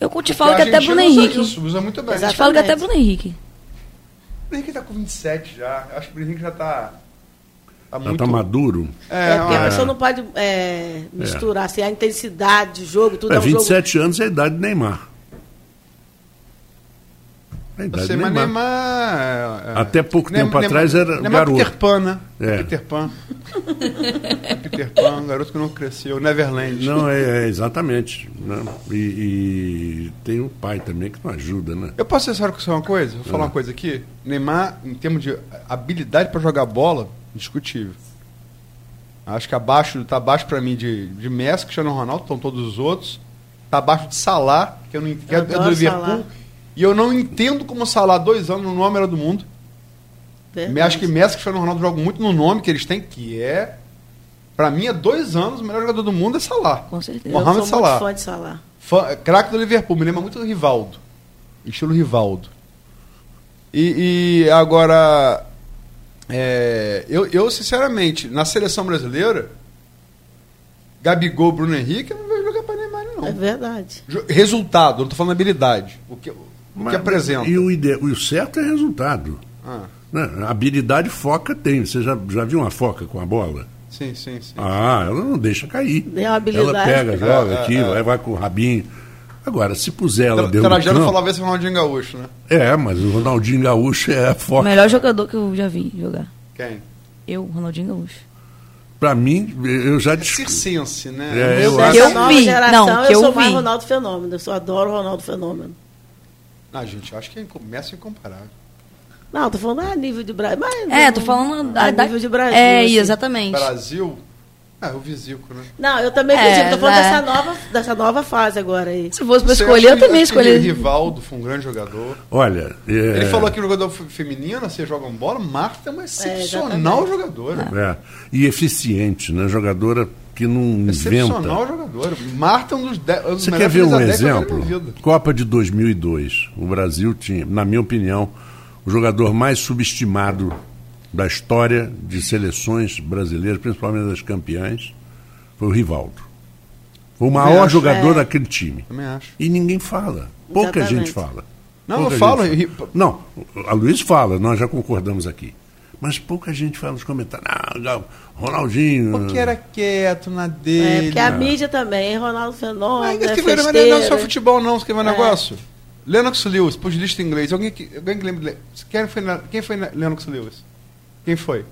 Eu te falo que até Bruno usa Henrique. Isso, usa muito bem. Exato. Te falo que até. Bruno Henrique. O Henrique tá com 27 já. Eu acho que o Henrique já tá. Tá Já muito. tá maduro. É, porque a uma- pessoa não pode é, misturar assim, a intensidade de jogo, tudo É, é um jogo. 27 anos é a idade do Neymar. É sei, do mas Neymar. Neymar. é, é. Até pouco Neymar- tempo atrás era Neymar garoto. Peter Pan, né? É. Peter Pan. *laughs* Peter Pan, garoto que não cresceu. Neverland. Não, é, é, exatamente. né? E, e tem um pai também que não ajuda, né? Eu posso ser sério com você uma coisa? Vou falar Ah. uma coisa aqui. Neymar, em termos de habilidade para jogar bola, indiscutível. Acho que abaixo, tá abaixo para mim de, de Messi, Cristiano Ronaldo, estão todos os outros. Tá abaixo de Salah, que eu não entendo, é do Liverpool. E eu não entendo como Salah, dois anos no nome era do mundo. Verdade. Acho que Messi e Cristiano Ronaldo jogam muito no nome que eles têm, que é. Pra mim, há dois anos, o melhor jogador do mundo é Salah. Com certeza. Eu Mohamed sou Salah. muito fã de Salah. Fã- Craque do Liverpool, me lembra muito do Rivaldo. Estilo Rivaldo. E, e agora, é, eu, eu, sinceramente, na seleção brasileira, Gabigol, Bruno Henrique, eu não vejo jogar para Neymar, É não. verdade. Jo- Resultado, eu não tô falando habilidade. O que, o que apresenta. E o, ide... o certo é resultado. Ah, né? A habilidade foca tem. Você já, já viu uma foca com a bola? Sim, sim, sim. Ah, ela não deixa cair. Tem uma habilidade. Ela pega, joga É, é, aqui, é. vai, com o rabinho. Agora, se puser ela Tra- dentro do Trajano campo... falava esse Ronaldinho Gaúcho, né? É, mas o Ronaldinho Gaúcho é O forte. melhor jogador que eu já vi jogar. Quem? Eu, Ronaldinho Gaúcho. Pra mim, eu já É circense, né? É, Eu eu acho- Eu nova vi. geração, Não, que eu eu sou mais vi. Ronaldo Fenômeno. Eu só adoro o Ronaldo Fenômeno. Ah, gente, eu acho que começa incomparável. Não, tô falando a nível de Brasil. Mas É, tô falando a da, nível de Brasil. É, assim. exatamente. Brasil. Ah, o Visico, né? Não, eu também É, acredito. Tô falando é. dessa nova, dessa nova fase agora aí. Se fosse pra Você escolher, eu também escolheria. Rivaldo foi um grande jogador. Olha, é, Ele falou que o jogador fe- feminino, você joga bola, Marta é uma excepcional exatamente. jogadora. é, e eficiente, né? Jogadora que não inventa. Excepcional jogadora. Marta é um dos, um Você quer ver um exemplo? Copa de 2002. O Brasil tinha, na minha opinião, o jogador mais subestimado da história de seleções brasileiras, principalmente das campeãs, foi o Rivaldo. Foi o maior acho. jogador É. daquele time. Também acho. E ninguém fala. Pouca Exatamente. gente fala. Não, Pouca eu falo, fala. Não, a Luiz fala, nós já concordamos aqui. Mas pouca gente fala nos comentários. Ah, Ronaldinho. Porque era quieto na É, dele. porque a mídia também, Ronaldo Fenômeno, Mas é que não é só futebol, não. Você quer ver um É. negócio? Lennox Lewis, pus lista em inglês. Alguém que, alguém que lembra. de- Quem foi, na- quem foi na- Lennox Lewis? Quem foi?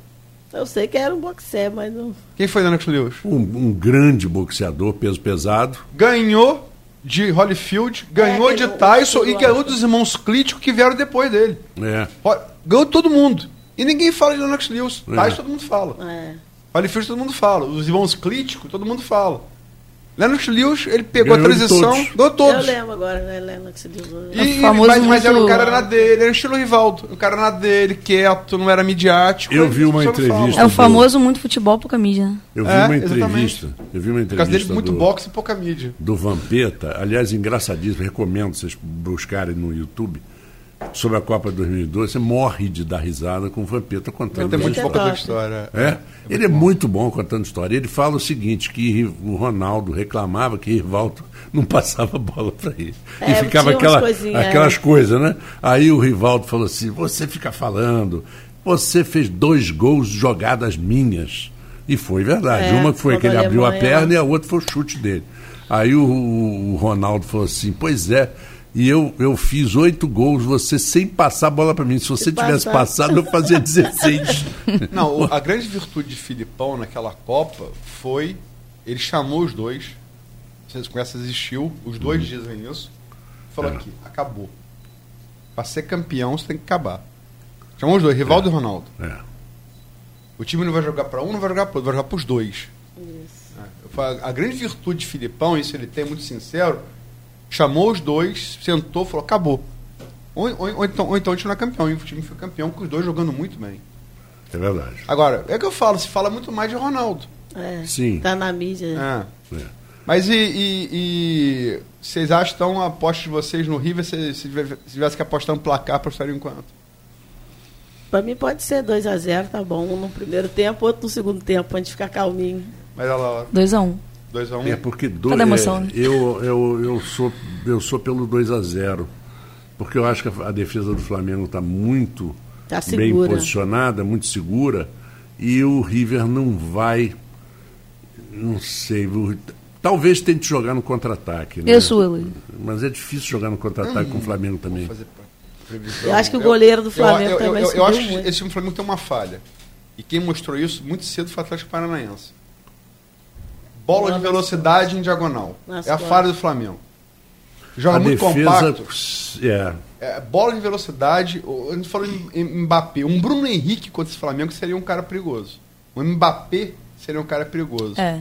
Eu sei que era um boxer, mas não... Quem foi Lennox Lewis? Um, um grande boxeador, peso pesado. Ganhou de Holyfield, ganhou É, de Tyson e ganhou dos irmãos Clítico que vieram depois dele. É. Ho- Ganhou todo mundo. E ninguém fala de Lennox Lewis. É. Tyson todo mundo fala. É. Holyfield todo mundo fala. Os irmãos Clítico todo mundo fala. Lennox Lewis, ele pegou Ganhou a transição, todos. ganhou todos. Eu lembro agora, né, Lennox Lewis. E, É famoso mas, mas era, o cara era na dele, era estilo Rivaldo. O cara era na dele, quieto, não era midiático. Eu vi uma entrevista. É o famoso muito futebol, pouca mídia. né? Eu vi É, uma exatamente. entrevista. Eu vi uma Por causa dele, entrevista muito do, boxe e pouca mídia. do Vampeta, aliás, engraçadíssimo, recomendo vocês buscarem no YouTube, sobre a Copa de 2002, você morre de dar risada com o Vampeta contando. Essa muito é pouca top. história. É, ele é muito bom contando história. Ele fala o seguinte, que o Ronaldo reclamava que Rivaldo não passava bola para ele. É, e ficava aquela, aquelas é. coisas, né? Aí o Rivaldo falou assim, você fica falando, você fez dois gols jogadas minhas. E foi verdade. É, Uma foi que ele abriu a Alemanha, perna né? e a outra foi o chute dele. Aí o, o Ronaldo falou assim, pois é, e eu, eu fiz oito gols, você sem passar a bola para mim. Se você tivesse passado, eu fazia 16. *laughs* Não, a grande virtude de Filipão naquela Copa foi. Ele chamou os dois. Vocês conhecem, existiu. Os dois dizem isso. Falou É. aqui, acabou. Pra ser campeão, você tem que acabar. Chamou os dois, Rivaldo e Ronaldo. É. O time não vai jogar pra um, não vai jogar pro outro, vai jogar pros dois. É. Eu falo, A grande virtude de Filipão, isso ele tem muito sincero, chamou os dois, sentou falou, acabou. Ou, ou- ou então, ou então a gente não é campeão, e o time foi campeão com os dois jogando muito bem. É verdade. Agora, é que eu falo, se fala muito mais de Ronaldo. É, Sim. Tá na mídia. É. É. Mas e, e- e vocês acham então a aposta de vocês no River, se, se tivesse se tivesse que apostar um placar, apostariam em quanto? Pra mim pode ser 2x0, tá bom. Um no primeiro tempo, outro no segundo tempo, pra gente ficar calminho. Mas olha lá, 2x1. 2x1. Um. É porque do, a emoção, é, né? eu, eu, eu, sou, eu sou pelo 2 a 0 Porque eu acho que a, a defesa do Flamengo está muito Tá bem posicionada, muito segura. E o River não vai. Não sei. talvez tente jogar no contra-ataque. Né? Eu sou, Luiz. Mas é difícil jogar no contra-ataque com o Flamengo também. Eu acho que o goleiro do Flamengo eu, eu, também eu, eu acho que muito. esse time do Flamengo tem uma falha. E quem mostrou isso muito cedo foi o Atlético Paranaense. Bola de velocidade em diagonal. É a falha do Flamengo. Joga a muito defesa. compacto. É, É, bola de velocidade, a gente falou em, Mbappé. Um Bruno Henrique contra esse Flamengo seria um cara perigoso. Um Mbappé seria um cara perigoso. É.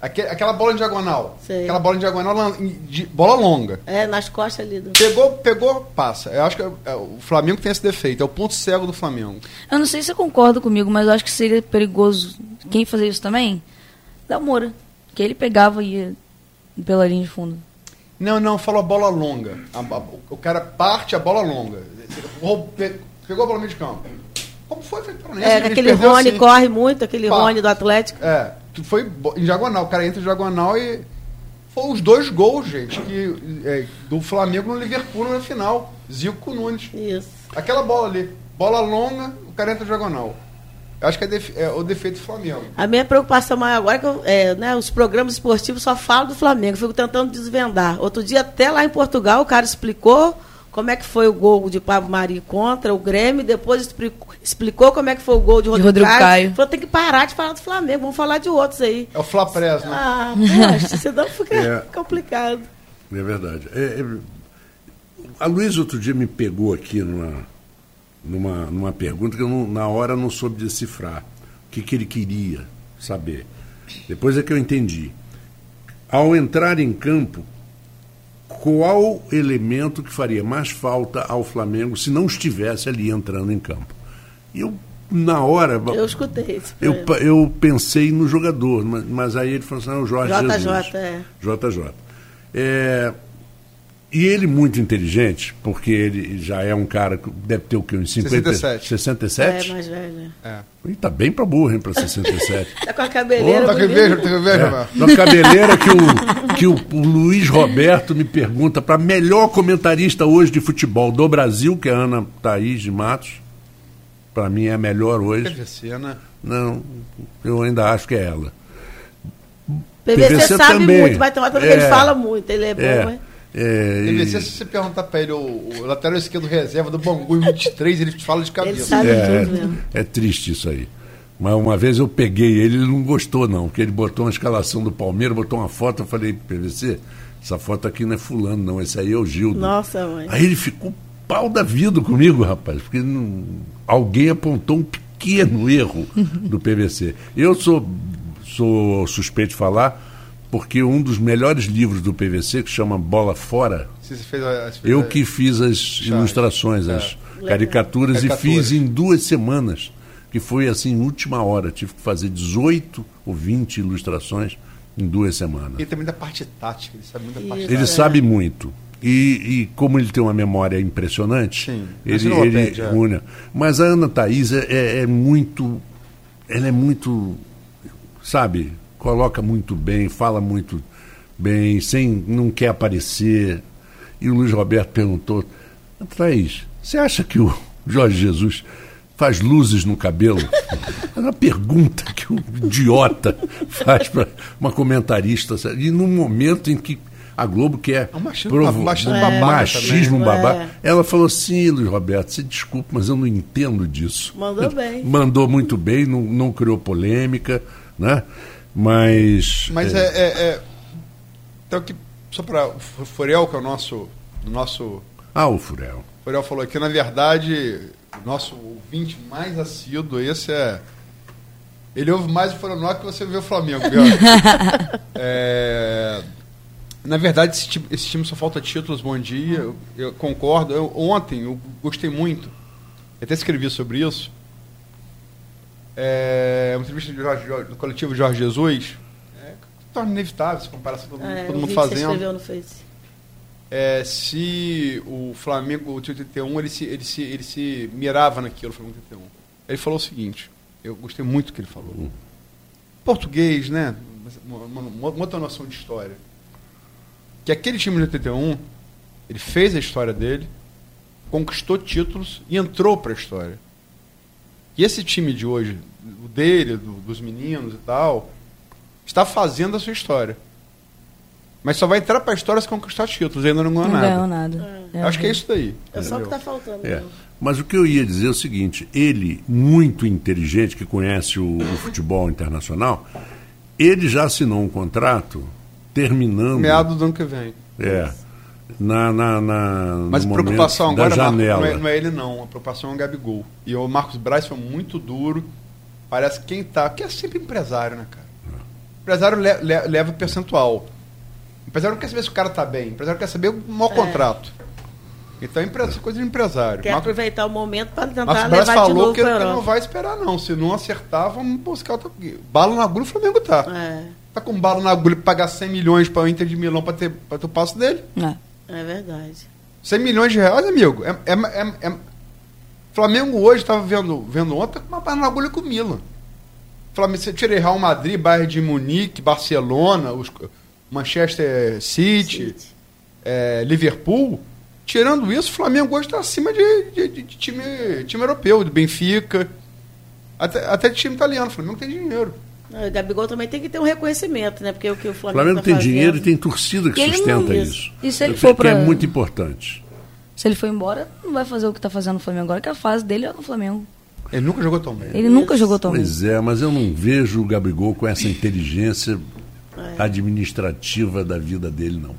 Aque- aquela bola em diagonal. Sei. Aquela bola em diagonal, de- bola longa. É, nas costas ali do. Pegou, pegou, passa. Eu acho que é, o Flamengo tem esse defeito. É o ponto cego do Flamengo. Eu não sei se você concorda comigo, mas eu acho que seria perigoso quem fazer isso também? Da Moura. Que ele pegava e ia pela linha de fundo. Não, não, falou a bola longa. A- a- o cara parte a bola longa. Pegou a bola no meio de campo. Como foi? Foi Paranaense, É, aquele Rony assim. corre muito, aquele Pá. Rony do Atlético. É, tu- foi em diagonal. O cara entra em diagonal e. Foi os dois gols, gente, que, é, do Flamengo no Liverpool na final. Zico com Nunes. Isso. Aquela bola ali. Bola longa, o cara entra em diagonal. Eu acho que é, def- é o defeito do Flamengo. A minha preocupação maior agora é que eu- é, né, os programas esportivos só falam do Flamengo. Eu fico tentando desvendar. Outro dia, até lá em Portugal, o cara explicou como é que foi o gol de Pablo Mari contra o Grêmio, depois explicou, explicou como é que foi o gol de Rodrigo, Rodrigo Caio. Caio. Falou, tem que parar de falar do Flamengo, vamos falar de outros aí. É o Flapres, né? Ah, poxa, senão fica É. complicado. É verdade. É, é, a Luísa outro dia me pegou aqui numa, numa, numa pergunta que eu não- na hora não soube decifrar. O que, que ele queria saber. Depois é que eu entendi. Ao entrar em campo, qual elemento que faria mais falta ao Flamengo se não estivesse ali entrando em campo? E eu, na hora. Eu escutei isso. Eu, eu pensei no jogador, mas, mas aí ele falou assim: não, o Jorge JJ, Jesus. é. JJ. É, e ele muito inteligente, porque ele já é um cara que deve ter o quê? Uns 50, 67. 67? É, mais velho. É. Ele tá bem pra burro, hein, pra 67. *laughs* Tá com a cabeleira. Tá que bonita. vejo, tá que mano. É, na cabeleira que, o, *laughs* que o, o Luiz Roberto me pergunta para melhor comentarista hoje de futebol do Brasil, que é a Ana Thaís de Matos. Para mim é a melhor hoje. PVC, né? Não, eu ainda acho que é ela. PVC, PVC sabe também. muito, mas tem uma coisa É. que ele fala muito. Ele é bom, É, né? É, e- PVC, se você perguntar pra ele, o, o lateral esquerdo reserva do Bangu em 23, ele te fala de Ele cabeça. sabe É, tudo mesmo. é triste isso aí. Mas uma vez eu peguei ele, ele não gostou não, porque ele botou uma escalação do Palmeiras, botou uma foto, eu falei, PVC, essa foto aqui não é fulano não, esse aí é o Gildo. Nossa, mãe. Aí ele ficou pau da vida comigo, rapaz, porque não- alguém apontou um pequeno erro do PVC. Eu sou, sou suspeito de falar, porque um dos melhores livros do PVC, que chama Bola Fora, Se você fez a, se fez eu a- que fiz as ilustrações, as caricaturas, Caricaturas. e fiz em duas semanas, que foi assim, última hora. Tive que fazer 18 ou 20 ilustrações em duas semanas. Ele também da parte tática, ele sabe muito da parte Isso. Ele tática. sabe muito. E, e como ele tem uma memória impressionante, Sim, ele, enciclopédia, ele é. une. Mas a Ana Thaís é, é- é muito. Ela é muito. Sabe? Coloca muito bem, fala muito bem, sem, não quer aparecer. E o Luiz Roberto perguntou: Thaís, você acha que o Jorge Jesus faz luzes no cabelo? *laughs* É uma pergunta que um idiota faz para uma comentarista. E num momento em que a Globo quer É um machismo- provo- machismo babaca machismo também. É. Ela falou assim, Luiz Roberto, você desculpa, mas eu não entendo disso. Mandou bem. Mandou muito bem, não, não criou polêmica, né? Mas. Mas é, é. é, é- então, que, só para o Furiel, que é o nosso, nosso. Ah, o Furel. O Furiel falou aqui, na verdade, o nosso ouvinte mais assíduo, esse é. Ele ouve mais o Flamengo que você vê o Flamengo? *laughs* É, na verdade, esse time, esse time só falta títulos, bom dia. Eu, eu concordo. Eu- ontem eu gostei muito. Eu até escrevi sobre isso. É, uma entrevista do, Jorge- do coletivo Jorge Jesus. É, torna inevitável essa comparação, todo, mundo- É, todo mundo que você fazendo escreveu no Face. é, se o Flamengo de 81 ele se, ele, se, ele se mirava naquilo, o Flamengo de 81. Ele falou o seguinte, eu gostei muito do que ele falou. Português, né? Uma, uma- uma outra noção de história. Que aquele time de 81, ele fez a história dele, conquistou títulos e entrou para a história. E esse time de hoje, o dele, do- dos meninos e tal, está fazendo a sua história. Mas só vai entrar para a história se conquistar títulos, ainda não ganhou Não nada. ganhou nada. Eu Acho que é isso daí. É só o que está faltando. É. mesmo. Mas o que eu ia dizer é o seguinte: ele, muito inteligente, que conhece o, o futebol internacional, ele já assinou um contrato terminando. Meado do ano que vem. É. Na, na, na, Mas a preocupação agora, da Marcos, janela. não, é, não é ele não. A preocupação é o Gabigol. E o Marcos Braz foi muito duro. Parece que quem tá. Que é sempre empresário, né, cara? Empresário le- le- leva percentual. O empresário não quer saber se o cara tá bem. O empresário quer saber o maior É. contrato. Então é coisa de empresário. Quer Marcos, aproveitar o momento para tentar Marcos Braz levar de falou novo que ele para não vai esperar, não. Se não acertar, vamos buscar outra. Bala na agulha, o Flamengo tá. É, Tá com bala na agulha pra pagar 100 milhões para o Inter de Milão para ter, pra ter o passo dele. É. é verdade. 100 milhões de reais, amigo. É, é, é- é- Flamengo hoje estava vendo, vendo ontem uma na agulha com o Milan. Flamengo, você tira Real Madrid, Bayern de Munique, Barcelona, os, Manchester City, City. é, Liverpool. Tirando isso, o Flamengo hoje está acima de, de- de- de time, time europeu, do Benfica. Até, até de time italiano, o Flamengo tem dinheiro. O Gabigol também tem que ter um reconhecimento, né? Porque o que o Flamengo, Flamengo tá tem fazendo- dinheiro e tem torcida que ele sustenta não- isso. Se ele Que for pra- é muito importante. Se ele for embora, não vai fazer o que tá fazendo no Flamengo agora, que a fase dele é no Flamengo. Ele nunca jogou tão bem. Ele nunca jogou tão bem. Pois é, mas eu não vejo o Gabigol com essa inteligência É. administrativa da vida dele, não.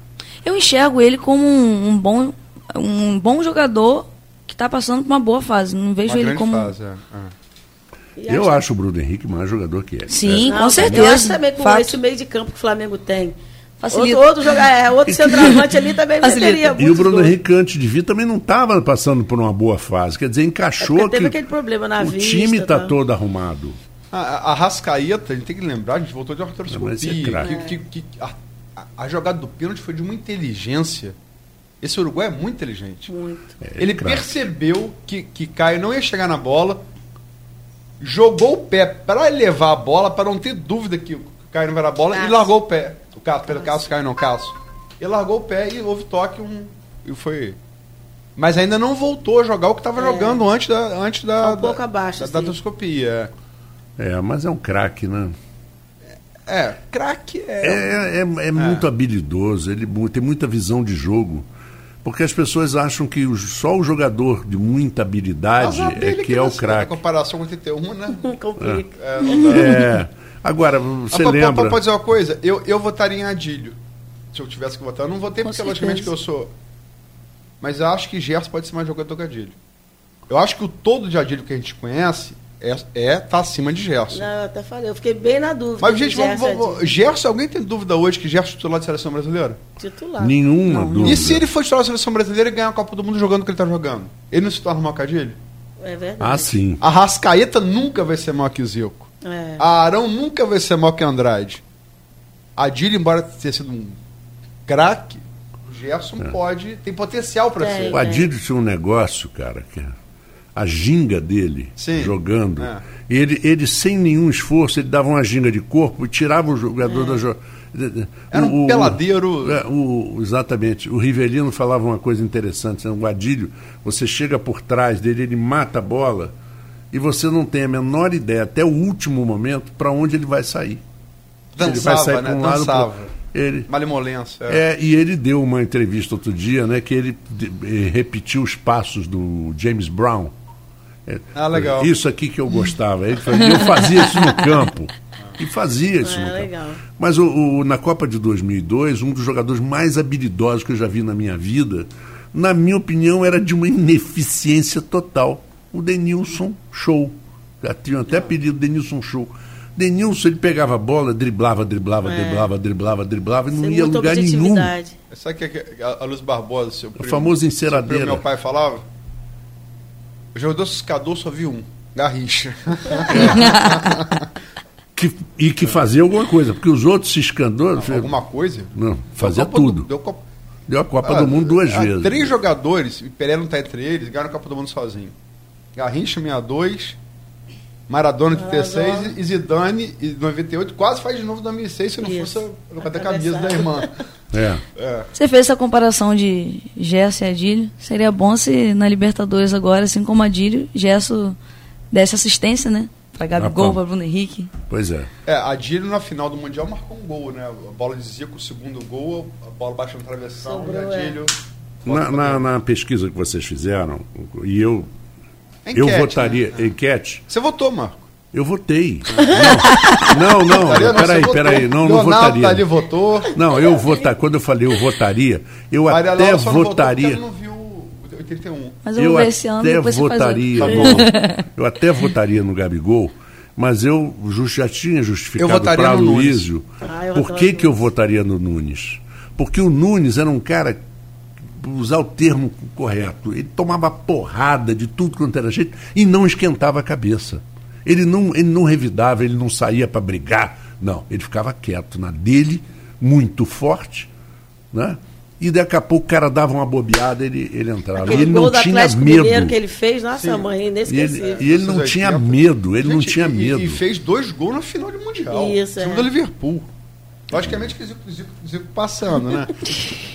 Eu enxergo ele como um, um bom, um bom jogador que tá passando por uma boa fase. Não vejo Uma ele como. fase, é. é. E Eu acho- acho o Bruno Henrique mais jogador que ele. Sim, Não, com certeza. Eu acho também com Fato. esse meio de campo que o Flamengo tem. Facilita. Outro, outro, jogar, é, outro *laughs* centroavante ali também meteria E o Bruno gols. Henrique, antes de vir, também não estava passando por uma boa fase. Quer dizer, encaixou É teve que aquele problema na o vista, time está tá? todo arrumado. A, a a Rascaeta, a gente tem que lembrar, a gente voltou de uma artroscopia. é que, que- que- a, a- jogada do pênalti foi de uma inteligência. Esse Uruguai é muito inteligente. Muito. É, Ele percebeu que, que Caio não ia chegar na bola, jogou o pé para levar a bola, para não ter dúvida que o Caio não vai na bola, e Cássio. largou o pé. O Cássio, pelo Cássio, Caio não, Cássio. Ele largou o pé e houve toque, um, e foi... Mas ainda não voltou a jogar o que estava É. jogando antes da antes da, Tá um pouco da, abaixo, da, assim. da artroscopia. É, mas é um craque, né? É, craque é. É, é, é muito habilidoso, ele tem muita visão de jogo. Porque as pessoas acham que o- só o jogador de muita habilidade é que é o nessa craque. comparação com 81, né? *laughs* Complica. É, não dá. É. Agora, você Ah, lembra. Pode dizer uma coisa? Eu, eu votaria em Adílio. Se eu tivesse que votar. Eu não votei Com porque, certeza. logicamente, que eu sou. Mas eu acho que Gerson pode ser mais jogador que Adílio. Eu acho que o todo de Adílio que a gente conhece é, é tá acima de Gerson. Não, eu até falei, eu fiquei bem na dúvida. Mas, gente, vamos, Gerson vamos, é Gerson, alguém tem dúvida hoje que Gerson é titular de seleção brasileira? titular. Nenhuma Não, dúvida. E se ele for titular da seleção brasileira e ganhar a Copa do Mundo jogando o que ele tá jogando? Ele não se torna mal que Adílio? É verdade. Ah, sim. A Rascaeta nunca vai ser maior que o Zico. É. A Arão nunca vai ser maior que Andrade. Adílio, embora tenha sido um craque, o Gerson pode, tem potencial para Tem. ser. O Adílio tinha um negócio, cara, que é a ginga dele Sim. jogando. É. Ele, ele, sem nenhum esforço, ele dava uma ginga de corpo e tirava o jogador da jogada. Era um peladeiro. É, o- exatamente. O Rivelino falava uma coisa interessante. né? O Adílio, você chega por trás dele, ele mata a bola e você não tem a menor ideia, até o último momento, para onde ele vai sair. ele vai Dançava, sair né? um lado, Dançava. pro- ele, Malemolência. é. é, e ele deu uma entrevista outro dia, né, que ele de- repetiu os passos do James Brown. É, Ah, legal. Isso aqui que eu gostava. Ele fazia, eu fazia isso no campo. E fazia isso Ah, no campo. legal. Mas o, o- na Copa de 2002, um dos jogadores mais habilidosos que eu já vi na minha vida, na minha opinião, era de uma ineficiência total. O Denilson Show. Já tinha até pedido Denilson Show. Denilson, ele pegava a bola, driblava, driblava, É. driblava, driblava, driblava e não Sem ia a muita lugar nenhum. Sabe o que, é a, a Luz Barbosa, seu primo, famoso seu enceradeira. primo, meu pai falava? O jogador ciscador só viu um. Garrincha. *laughs* Que- e que fazia alguma coisa, porque os outros se escandou. Alguma coisa? Não, fazia Deu Copa do- tudo. deu Copa- Deu a Copa Ah, do Mundo duas ah, vezes. Três jogadores, e Pelé não tá entre eles, ganharam a Copa do Mundo sozinho. Garrincha 62, Maradona 36 Maradona. e Zidane em 98, quase faz de novo em 2006 se não Isso. fosse a- causa da camisa da irmã. *laughs* É. É. Você fez essa comparação de Gerson e Adílio. Seria bom se na Libertadores agora, assim como Adílio, Gerson desse assistência, né? Pra Gabigol, Ah, pra Bruno Henrique. Pois é. É, a Dílio na final do Mundial marcou um gol, né? A bola de Zico, o segundo gol, a bola baixa no travessão Sobrou, e a Dílio... Na, na- na pesquisa que vocês fizeram, e eu, Enquete, eu votaria, né? enquete, Você votou, Marco? eu votei. *laughs* Não, não, não, peraí, peraí, não, não votaria. tá ali votou. Não, eu votar, quando eu falei eu votaria, eu Maria até Laura só não votou porque votaria. ela não viu o 81. Mas eu, ver esse ano até votaria. Tá eu até votaria no Gabigol, mas eu já tinha justificado para. Luísio Ah, por que, que eu votaria no Nunes. Porque o Nunes era um cara, usar o termo correto, ele tomava porrada de tudo quanto era jeito e não esquentava a cabeça. Ele não, ele não revidava, ele não saía para brigar, não, ele ficava quieto na dele, muito forte, né? E daqui a pouco o cara dava uma bobeada, ele, ele entrava. E Aquele ele gol não do tinha Atlético medo. Mineiro que ele fez, nossa, mãe, E inesquecível. ele, e ele não tinha 80. medo, ele não Gente, tinha e- medo. E, fez dois gols na final de Mundial. Isso, Time é. do Liverpool. Logicamente que o Zico, Zico, Zico passando, né? *laughs*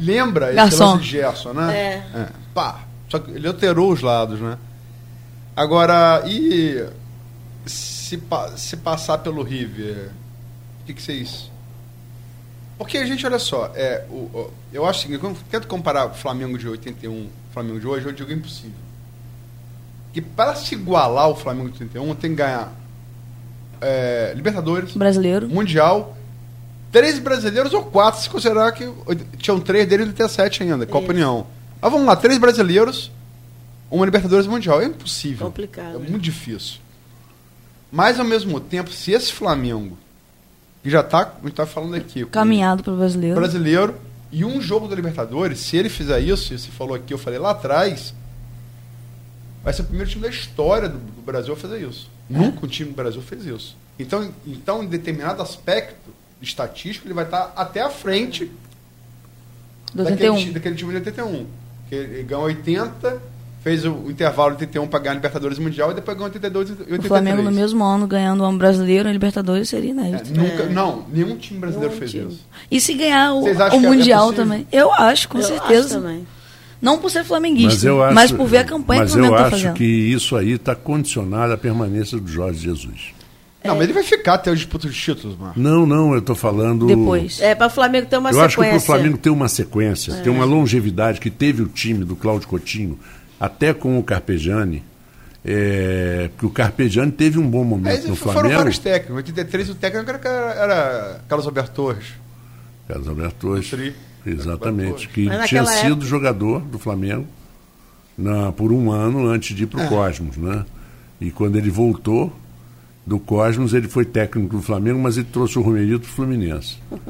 Lembra esse lance de Gerson, né? É. Pá. Só que ele alterou os lados, né? Agora, e se, se passar pelo River, o que, que vocês. Porque, gente, olha só, é, o, o- eu acho que quando eu tento comparar o Flamengo de 81 o Flamengo de hoje, eu digo impossível. Que para se igualar ao Flamengo de 81, tem que ganhar é, Libertadores, Brasileiro. Mundial, três brasileiros ou quatro, se considerar que tinham três dele e 87 ainda, Copa Isso. União. Mas vamos lá, três brasileiros, uma Libertadores Mundial. É impossível. Complicado, É né? muito difícil. Mas, ao mesmo tempo, se esse Flamengo, que já está, a gente tá falando aqui, Caminhado para o brasileiro. brasileiro e um jogo da Libertadores, se ele fizer isso, e você falou aqui, eu falei lá atrás, vai ser o primeiro time da história do, do Brasil a fazer isso. Nunca um time do Brasil fez isso. Então, então em determinado aspecto estatístico, ele vai estar até à frente daquele, 81. ti- daquele time de 81. Que ele ganhou 80, fez o, intervalo de 81 para ganhar Libertadores e Mundial, e depois ganhou 82 e 83. O Flamengo no mesmo ano ganhando um brasileiro e Libertadores seria É, inédito. nunca, É. Não, nenhum time brasileiro Nenhum fez time. isso. E se ganhar o, o é- é Mundial possível? também? Eu acho, com Eu certeza. acho também. Não por ser flamenguista, Mas eu mas, acho, por ver a campanha mas que o Flamengo eu está acho fazendo. que isso aí está condicionado à permanência do Jorge Jesus. Não, mas ele vai ficar até os disputas de títulos, Marcos. Não, não, eu estou falando. Depois. É, para o Flamengo ter uma eu acho que sequência. para o Flamengo ter uma sequência, ter uma longevidade que teve o time do Cláudio Coutinho, até com o Carpegiani, é, porque o Carpegiani teve um bom momento Aí no foram Flamengo. vários técnicos. Em 83 o técnico era, era Carlos Alberto Torres. Carlos Alberto Torres, exatamente, que tinha naquela sido época- jogador do Flamengo na, por um ano antes de ir para o É. Cosmos, né? E quando ele voltou do Cosmos, ele foi técnico do Flamengo, mas ele trouxe o Romerito para o Fluminense. *laughs*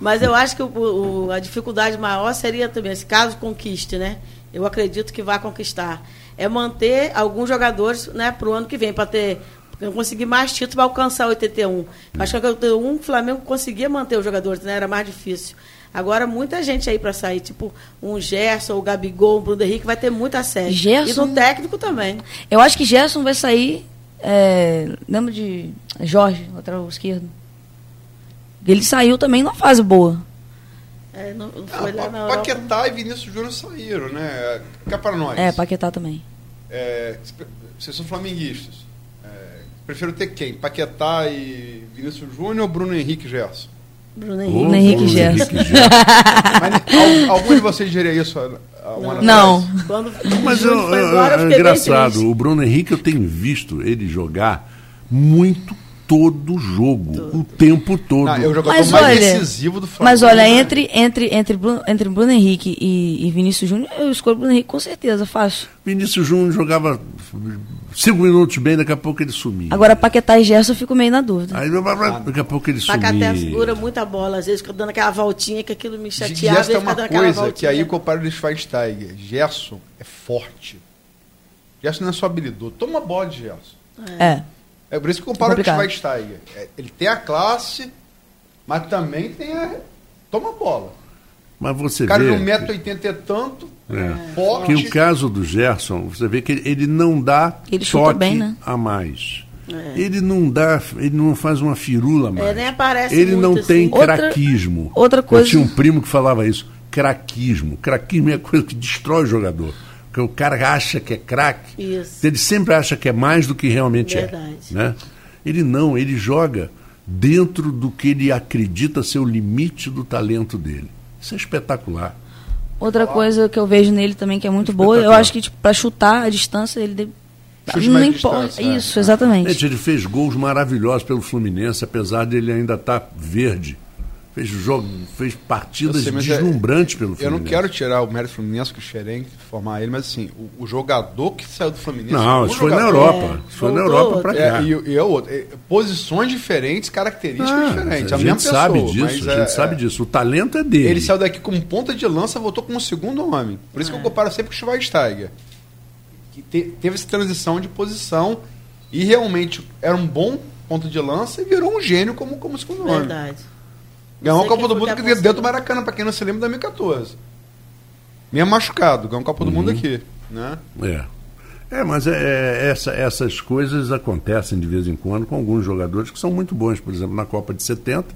Mas eu acho que o- o- a dificuldade maior seria também, se caso conquiste, né? Eu acredito que vai conquistar. É manter alguns jogadores né, para o ano que vem, para ter. pra conseguir mais títulos para alcançar 81. Acho que 81 o Flamengo conseguia manter os jogadores, né? Era mais difícil. Agora, muita gente aí para sair, tipo um Gerson, o Gabigol, o Bruno Henrique, vai ter muita série. Gerson- E no técnico também. Eu acho que Gerson vai sair. É, lembra de Jorge, lateral esquerdo? Ele saiu também numa fase boa. É, não, não Ah, foi lá na Pa- Europa. Paquetá e Vinícius Júnior saíram, né? Cá para nós. É, Paquetá também. É, vocês são flamenguistas. É, prefiro ter quem? Paquetá e Vinícius Júnior ou Bruno Henrique Gerson? Bruno Henrique. Bruno Gerson. Henrique Gerson. Mas, algum de vocês diria isso Não. Quando Mas eu, eu- eu é engraçado, o Bruno Henrique eu tenho visto ele jogar muito todo jogo, o tempo todo. Não, é o jogador Mas mais olha, decisivo do Flamengo. Mas olha, né? entre, entre, entre, Bruno, entre Bruno Henrique e, e Vinícius Júnior, eu escolho Bruno Henrique com certeza, fácil. Vinícius Júnior jogava cinco minutos bem, daqui a pouco ele sumia. Agora, Paquetá e Gerson eu fico meio na dúvida. Aí daqui a pouco ele sumia. Pacaté segura muita bola, às vezes fica dando aquela voltinha que aquilo me chateava. Gerson é uma coisa que aí eu comparo ele Schweinsteiger. Gerson é forte. Gerson não é só habilidoso. Toma bola de Gerson. É. É por isso que comparo com o. Schweinsteiger. É, ele tem a classe, mas também tem a... Toma a bola. Mas você O cara de vê 1,80m e tanto, É. forte. que o caso do Gerson, você vê que ele, ele não dá Ele toque bem, né? a mais. É. Ele não dá, ele não faz uma firula a mais. É, nem aparece ele muito, não tem assim. Outra- craquismo. outra coisa- Eu tinha um primo que falava isso, craquismo. Craquismo é coisa que destrói o jogador. Porque o cara acha que é craque, Isso. ele sempre acha que é mais do que realmente Verdade. é. Né? Ele não, ele joga dentro do que ele acredita ser o limite do talento dele. Isso é espetacular. Outra coisa que eu vejo nele também que é muito boa, eu acho que tipo, para chutar a distância ele deve... Não importa. distância, é. Isso, exatamente. Gente, ele fez gols maravilhosos pelo Fluminense, apesar de ele ainda estar verde. Fez, jogo, fez partidas Eu sei, mas é- deslumbrantes pelo Eu Fluminense. não quero tirar o mérito Fluminense, que o Xerém formar ele, mas assim, o, o jogador que saiu do Fluminense. Não, o isso foi na Europa. É, foi na Europa pra cá. É, e, e é outro. É, posições diferentes, características Ah, diferentes. a, a, mesma gente sabe pessoa, disso, mas a gente é- sabe disso. O talento é dele. Ele saiu daqui como ponta de lança, voltou como segundo homem. Por isso que eu comparo sempre com o Schweinsteiger. Que te- teve essa transição de posição e realmente era um bom ponta de lança e virou um gênio como, como segundo homem. Verdade. Ganhou a Copa do Mundo que dentro do. Maracanã, pra quem não se lembra, 2014. Mesmo machucado, ganhou a Copa do Mundo Uhum. aqui. Né? É. É, mas é, é, essa- essas coisas acontecem de vez em quando com alguns jogadores que são muito bons. Por exemplo, na Copa de 70,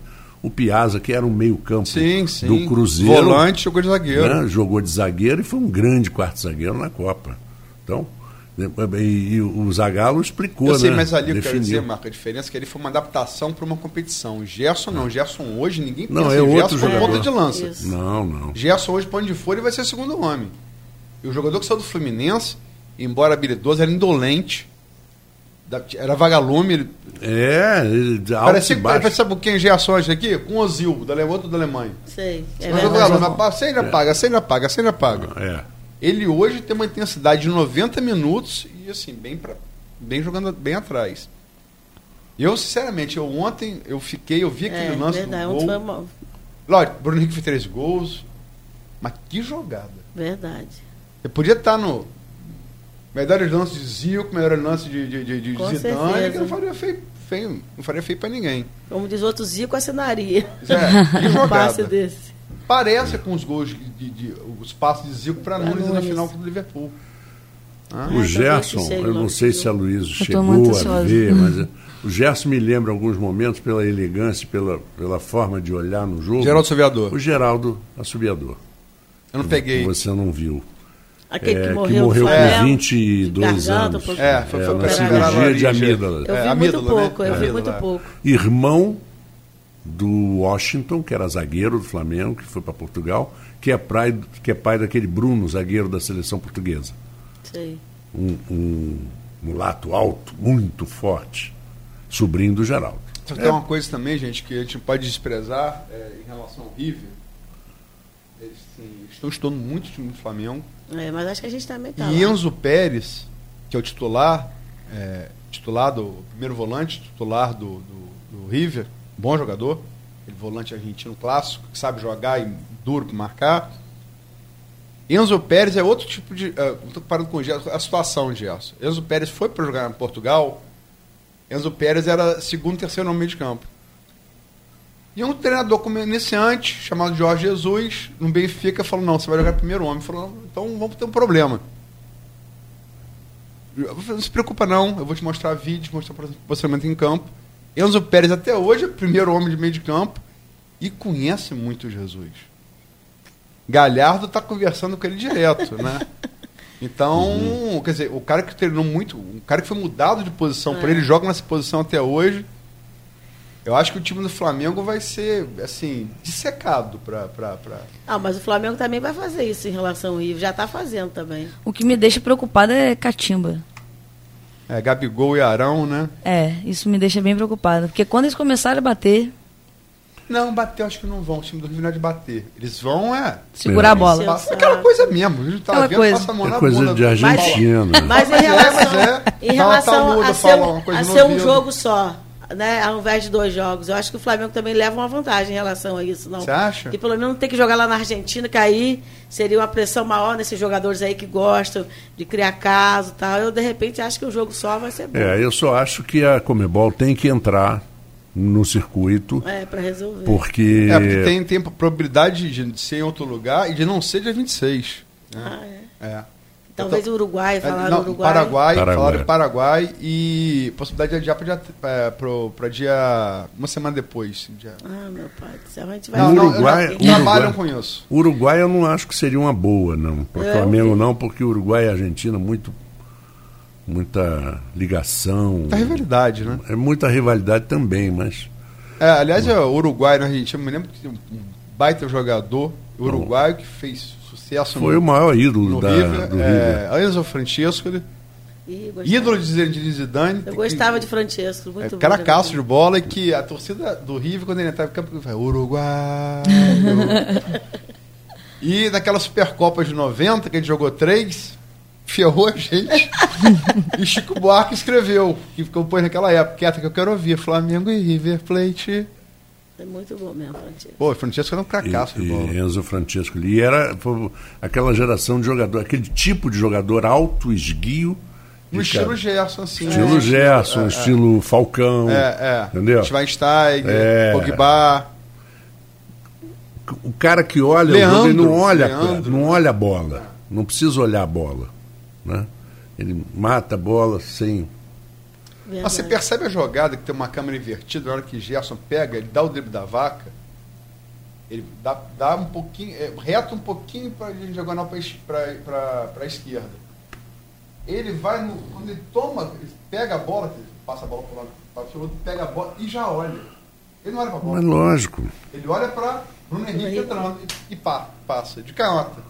o Piazza, que era um meio-campo Sim, sim. do Cruzeiro. Volante, jogou de zagueiro. né, jogou de zagueiro e foi um grande quarto zagueiro na Copa. Então, E, e o Zagallo explicou, Eu sei, né? mas ali eu quero Definiu. dizer, Marco, a diferença é que ele foi uma adaptação para uma competição. Gerson não. Gerson hoje, ninguém Não, pensa é em outro Gerson jogador. ponta de lança. Isso. Não, não. Gerson hoje, para onde for, ele vai ser segundo homem. E o jogador que saiu do Fluminense, embora habilidoso, era indolente. Era vagalume. Ele, É, ele alto parecia, e baixo. parecia sabe quem é Gerson hoje aqui? Com o Ozil, da outro da Alemanha. Sei. É Mas o verdade. vagalume, passa, ele apaga, se ele apaga, se ele apaga. É. Ele hoje tem uma intensidade de 90 minutos e assim, bem, pra, bem jogando bem atrás. Eu, sinceramente, eu ontem eu fiquei, eu vi aquele É, lance verdade. do Ontem foi gol. mal. Lógico, Bruno Henrique fez três gols. Mas que jogada. Verdade. Ele podia estar no melhor lance de Zico, melhor lance de, de, de, de Zidane, certeza. que não faria feio, feio, não faria feio pra ninguém. Como diz outro, Zico assinaria. É, que *laughs* Um passe jogada. desse. Parece com os gols, de, de- os passos de Zico para Pra Nunes na Nunes. final contra o Liverpool. Ah, O Gerson, que chegue eu não sei que se a Luísa chegou a ver, mas é- *laughs* o Gerson me lembra alguns momentos pela elegância, pela, pela forma de olhar no jogo. Geraldo Saviador. O Geraldo Assobiador. Eu não peguei. Você não viu. Aquele É, que que morreu, morreu do com Flamengo, 22 de garganta, anos. pouco. É, foi, É, foi na pra cirurgia de laringe. amígdalas. Eu É, vi amígdala, muito pouco, né? eu vi Amígdala, muito é. pouco. Irmão do Washington, que era zagueiro do Flamengo, que foi para Portugal, que é, pai, que é pai daquele Bruno, zagueiro da seleção portuguesa. Sei. Um, um mulato alto, muito forte, sobrinho do Geraldo. Só que tem uma coisa também, gente, que a gente não pode desprezar é, em relação ao River. Eles assim, estão estudando muito o time do Flamengo. É, mas acho que a gente também tá E lá. Enzo Pérez, que é o titular, é, titular do o primeiro volante, titular do, do, do River, bom jogador, aquele volante argentino clássico, que sabe jogar e duro para marcar. Enzo Pérez é outro tipo de. Estou comparando com o Gerson, a situação de Gerson. Enzo Pérez foi para jogar em Portugal. Enzo Pérez era segundo, terceiro no meio de campo. E um treinador como iniciante, chamado Jorge Jesus, no Benfica, falou: não, você vai jogar primeiro homem. Falou: então vamos ter um problema. Não se preocupa, não. Eu vou te mostrar vídeos, mostrar posicionamento em campo. Enzo Pérez, até hoje, é o primeiro homem de meio de campo e conhece muito Jesus. Galhardo está conversando com ele direto, né? *laughs* Então, quer dizer, o cara que treinou muito, o cara que foi mudado de posição por É. ele, joga nessa posição até hoje. Eu acho que o time do Flamengo vai ser, assim, dissecado pra. pra, pra... Ah, mas o Flamengo também vai fazer isso em relação ao River. Já está fazendo também. O que me deixa preocupada é Catimba. É, Gabigol e Arão, né? É, isso me deixa bem preocupada. Porque quando eles começarem a bater, Não, bater, eu acho que não vão. O time do Rio não é de bater. Eles vão, é. segurar a É. bola. Passa aquela coisa mesmo. A gente tá Aquela vendo, coisa. passa a mão É na coisa bunda de do- argentino. né? Mas em Mas é, relação, mas é. em relação taludo, a ser, fala uma coisa a ser um jogo só, né, ao invés de dois jogos, eu acho que o Flamengo também leva uma vantagem em relação a isso. Não. Você acha? Que pelo menos não tem que jogar lá na Argentina, que aí seria uma pressão maior nesses jogadores aí que gostam de criar caso e tal. Eu, de repente, acho que o jogo só vai ser bom. É, eu só acho que a Comebol tem que entrar no circuito, É, para resolver. porque, É, porque tem, tem probabilidade de ser em outro lugar e de não ser dia 26. Né? Ah, é. É. Talvez o Uruguai, É, falaram não, Uruguai. Paraguai, Paraguai. falaram em Paraguai e possibilidade de adiar para dia, é, pro, pra dia. uma semana depois. Dia... Ah, meu pai do céu, a gente vai Não, não, Uruguai- eles Uruguai- trabalham com isso. Uruguai eu não acho que seria uma boa, não. Para o É, Flamengo eu não, porque o Uruguai e a Argentina muito muita ligação. Da rivalidade, né? É muita rivalidade também, mas É, aliás, é, o Uruguai na Argentina, eu me lembro que tem um baita jogador uruguaio que fez sucesso foi no, o maior ídolo da, River, do River. é, Enzo Francesco, ele- Ih, gostava. ídolo de Zinedine Zidane. Eu que- gostava de Francesco, muito é, bom. cara caço de bola e que a torcida do River, quando ele entrava em campo, ele falava, Uruguai. *laughs* e naquela Supercopa de 90, que a gente jogou três, ferrou a gente. e Chico Buarque escreveu, que compôs naquela época, quieta que eu quero ouvir, Flamengo e River Plate. É muito bom mesmo, Francesco. Pô, o Francesco era um E, cracaço de bola. e Enzo Francesco ali era foi aquela geração de jogador, aquele tipo de jogador alto, esguio, No estilo Gerson, assim. estilo né? Gerson, É, é. estilo Falcão, É, é. entendeu? Schweinsteiger, É. Pogba. O cara que olha, o Leandro, não olha, Leandro. não olha a bola, não precisa olhar a bola, né? Ele mata a bola sem Verdade. Mas você percebe a jogada que tem uma câmera invertida, na hora que Gerson pega, ele dá o drible da vaca, ele dá, dá um pouquinho, é, reta um pouquinho para diagonal para a esquerda. ele vai no. Quando ele toma, ele pega a bola, passa a bola para lado, passa o outro, pega a bola e já olha. Ele não olha para a bola. Mas lógico. Ele olha para Bruno Henrique entrando e, e pá, passa, de canhota.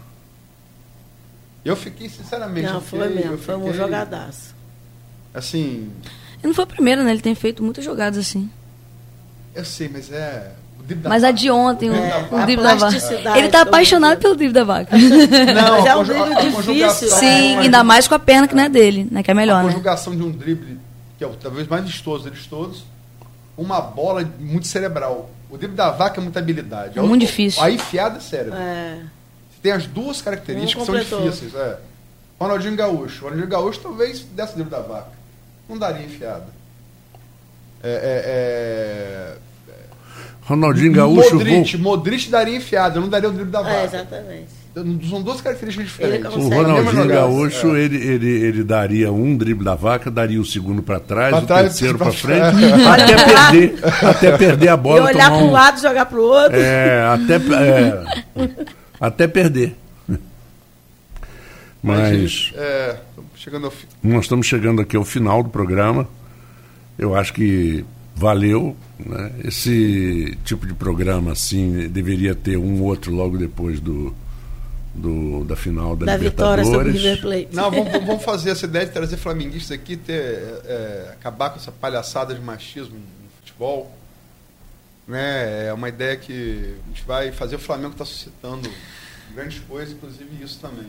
Eu fiquei, sinceramente. Não, eu foi fiquei- mesmo, eu foi um fiquei, jogadaço. Assim, Ele não foi o primeiro, né? Ele tem feito muitas jogadas assim. eu sei, mas é. o Mas a de ontem, o, drible da o vaca. drible da vaca. Ele tá do- apaixonado pelo drible da vaca. Não, *laughs* Mas é a um a- drible a difícil. conjugação- Sim, a- ainda mais com a perna que não é dele, né? Que é A melhor, né? conjugação de um drible, que é o talvez mais vistoso deles todos, uma bola muito cerebral. O drible da vaca é muita habilidade. É muito difícil. A enfiada é cérebro. É. Tem as duas características que são difíceis. É. Ronaldinho Gaúcho. Ronaldinho Gaúcho talvez desse drible da vaca. Não daria enfiada. É, é, Ronaldinho é... Gaúcho. Modric, Modric daria enfiada, eu não daria o drible da É, vaca. exatamente. São duas características diferentes. O. Ronaldinho. Gaúcho, É. ele, ele, ele daria um drible da vaca, daria o segundo para trás, Pra o trás, terceiro pra para frente, até perder, até perder a E bola. olhar tomar para um um- lado, jogar para o outro. É, até, é, até perder. Mas É, chegando ao nós estamos chegando aqui ao final do programa. Eu acho que valeu. Né? Esse tipo de programa assim deveria ter um outro logo depois do, do da final da, da vitória sobre o Libertadores. River Plate. Não, vamos, vamos- vamos fazer essa ideia de trazer flamenguistas aqui, ter, é, acabar com essa palhaçada de machismo no futebol. Né? É uma ideia que a gente vai fazer. O Flamengo está suscitando grandes coisas, inclusive isso também.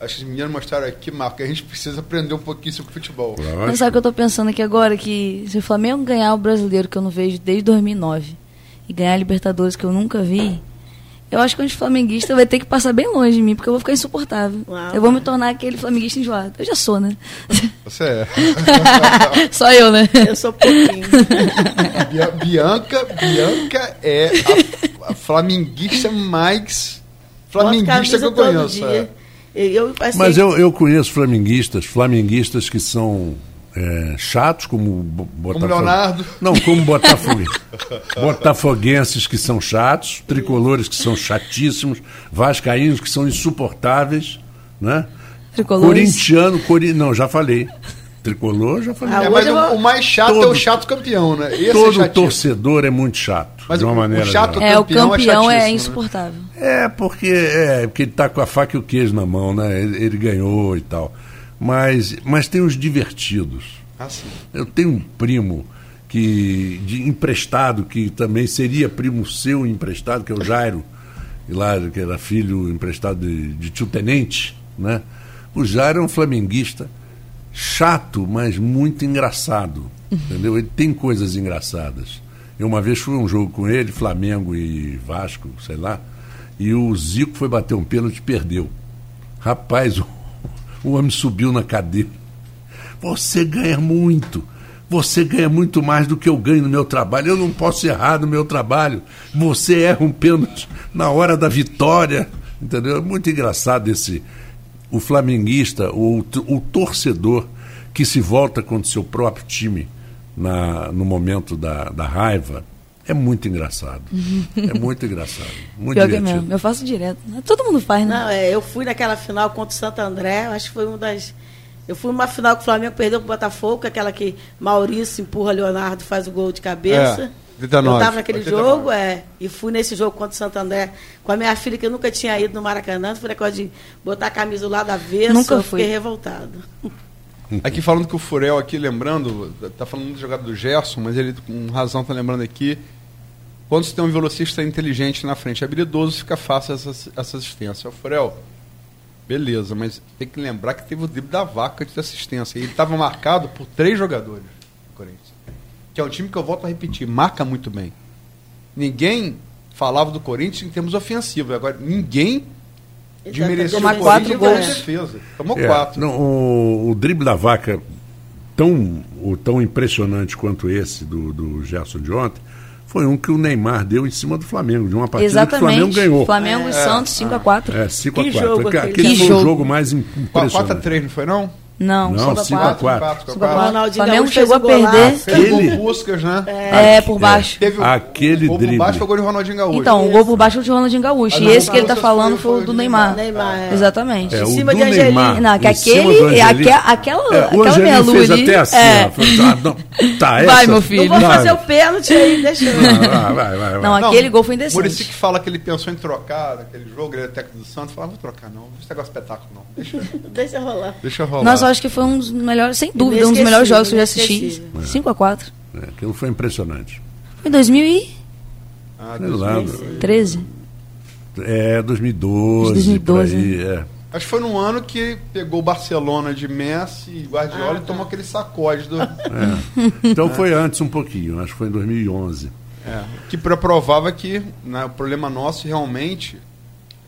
Acho que os meninos mostraram aqui, Marco, que a gente precisa aprender um pouquinho sobre futebol. Lógico. Mas sabe o que eu tô pensando aqui agora? Que se o Flamengo ganhar o brasileiro, que eu não vejo desde 2009, e ganhar a Libertadores, que eu nunca vi, eu acho que o flamenguista vai ter que passar bem longe de mim, porque eu vou ficar insuportável. Uau. Eu vou me tornar aquele flamenguista enjoado. Eu já sou, né? Você é. *laughs* Só eu, né? Eu sou pouquinho. Bia- Bianca, Bianca é a, a flamenguista mais flamenguista que eu conheço. todo é. Eu, assim, Mas eu, eu conheço flamenguistas, flamenguistas que são é, chatos, como Bo- Botafogo. Leonardo. Não, como Botafogo. *laughs* Botafoguenses que são chatos, tricolores que são chatíssimos, vascaínos que são insuportáveis, né? Tricolores. Corintiano, cori... não, já falei. Tricolor, já falei. Ah, É, hoje mas o, vou- o mais chato é Todo- o chato campeão, né? Esse é Todo chatinho. torcedor é muito chato, Mas de uma o- o maneira chato- geral. É, o campeão é campeão é, né? insuportável. É, porque é, porque ele tá com a faca e o queijo na mão, né? Ele, ele ganhou e tal. Mas, mas tem os divertidos. Ah, sim. Eu tenho um primo que de emprestado que também seria primo seu emprestado, que é o Jairo, e lá que era filho emprestado de, de tio tenente, né? O Jairo é um flamenguista chato, mas muito engraçado, entendeu? Ele tem coisas engraçadas. Eu uma vez fui a um jogo com ele, Flamengo e Vasco, sei lá, e o Zico foi bater um pênalti e perdeu. Rapaz, *laughs* o, o homem subiu na cadeira. Você ganha muito. Você ganha muito mais do que eu ganho no meu trabalho. Eu não posso errar no meu trabalho. Você erra um pênalti na hora da vitória. Entendeu? É muito engraçado esse. O flamenguista, o, o torcedor que se volta contra o seu próprio time na, no momento da, da raiva. É muito engraçado. É muito engraçado. *laughs* Muito Pior é divertido. mesmo. Eu faço direto. Todo mundo faz, né? Não, é, eu fui naquela final contra o Santo André, acho que foi uma das. Eu fui numa final que o Flamengo perdeu pro Botafogo, que é aquela que Maurício empurra Leonardo e faz o gol de cabeça. É, 89, eu tava naquele 89. jogo, é, e fui nesse jogo contra o Santo André com a minha filha, que eu nunca tinha ido no Maracanã, foi negócio de botar a camisa do lado avesso, Nunca eu fui. fiquei revoltado. Aqui falando que o Furel aqui, lembrando, tá falando da jogada do Gerson, mas ele com razão tá lembrando aqui. Quando você tem um velocista inteligente na frente, habilidoso, fica fácil essa, essa assistência. O Furel, beleza, mas tem que lembrar que teve o drible da vaca de assistência. E ele estava marcado por três jogadores do. Que é um time que eu volto a repetir, marca muito bem. Ninguém falava do Corinthians em termos ofensivos. Agora, ninguém desmereceu Tomar o quatro Corinthians em gols. defesa. Tomou É, quatro. não, o, o drible da vaca, tão, o, tão impressionante quanto esse do, do Gerson de ontem, foi um que o Neymar deu em cima do Flamengo, de uma partida Exatamente. que o Flamengo ganhou. Flamengo e Santos 5x4. É, 5 a Que 4 jogo Aquele, aquele. aquele Que foi jogo. o jogo mais im- impressionante. 4x3, não foi não? Não, Não, 5 cinco a a 4. quatro. 5 a 4. Ronaldinho Flamengo chegou a perder. Aquele- Puskas, né? É, por baixo. Teve o- Aquele o gol drible. por baixo foi o gol de Ronaldinho Gaúcho. Então, o gol por baixo foi o de Ronaldinho Gaúcho. E não, esse que ele tá falando foi o o do Neymar. Neymar, é. Exatamente. É, Em o cima de Angelim. Neymar, Não, que aquele. é aquela É, o aquela meia lua fez ali. até assim, é. ah, não, tá, *laughs* Vai, essa- meu filho. Não vou Vai. fazer o pênalti aí, deixa eu. Vai, vai, vai, vai. Não, Não, aquele gol foi Muricy indecente. que fala que ele pensou em trocar naquele jogo, ele é técnico do Santos, falava, vou trocar não, esse negócio é espetáculo não, deixa, Deixa rolar. deixa rolar. Nossa, acho que foi um dos melhores, sem dúvida, um dos melhores jogos que eu já assisti. Inesquecível. 5x4. É, aquilo foi impressionante. Foi em 2013. Ah, Sei lá, 2006. é 2012, 2012, por aí, é. Acho que foi num ano que pegou o Barcelona de Messi e Guardiola Ah, e tá. tomou aquele sacode do... *laughs* É. Então foi antes um pouquinho, acho que foi em 2011. É, que provava que né, o problema nosso realmente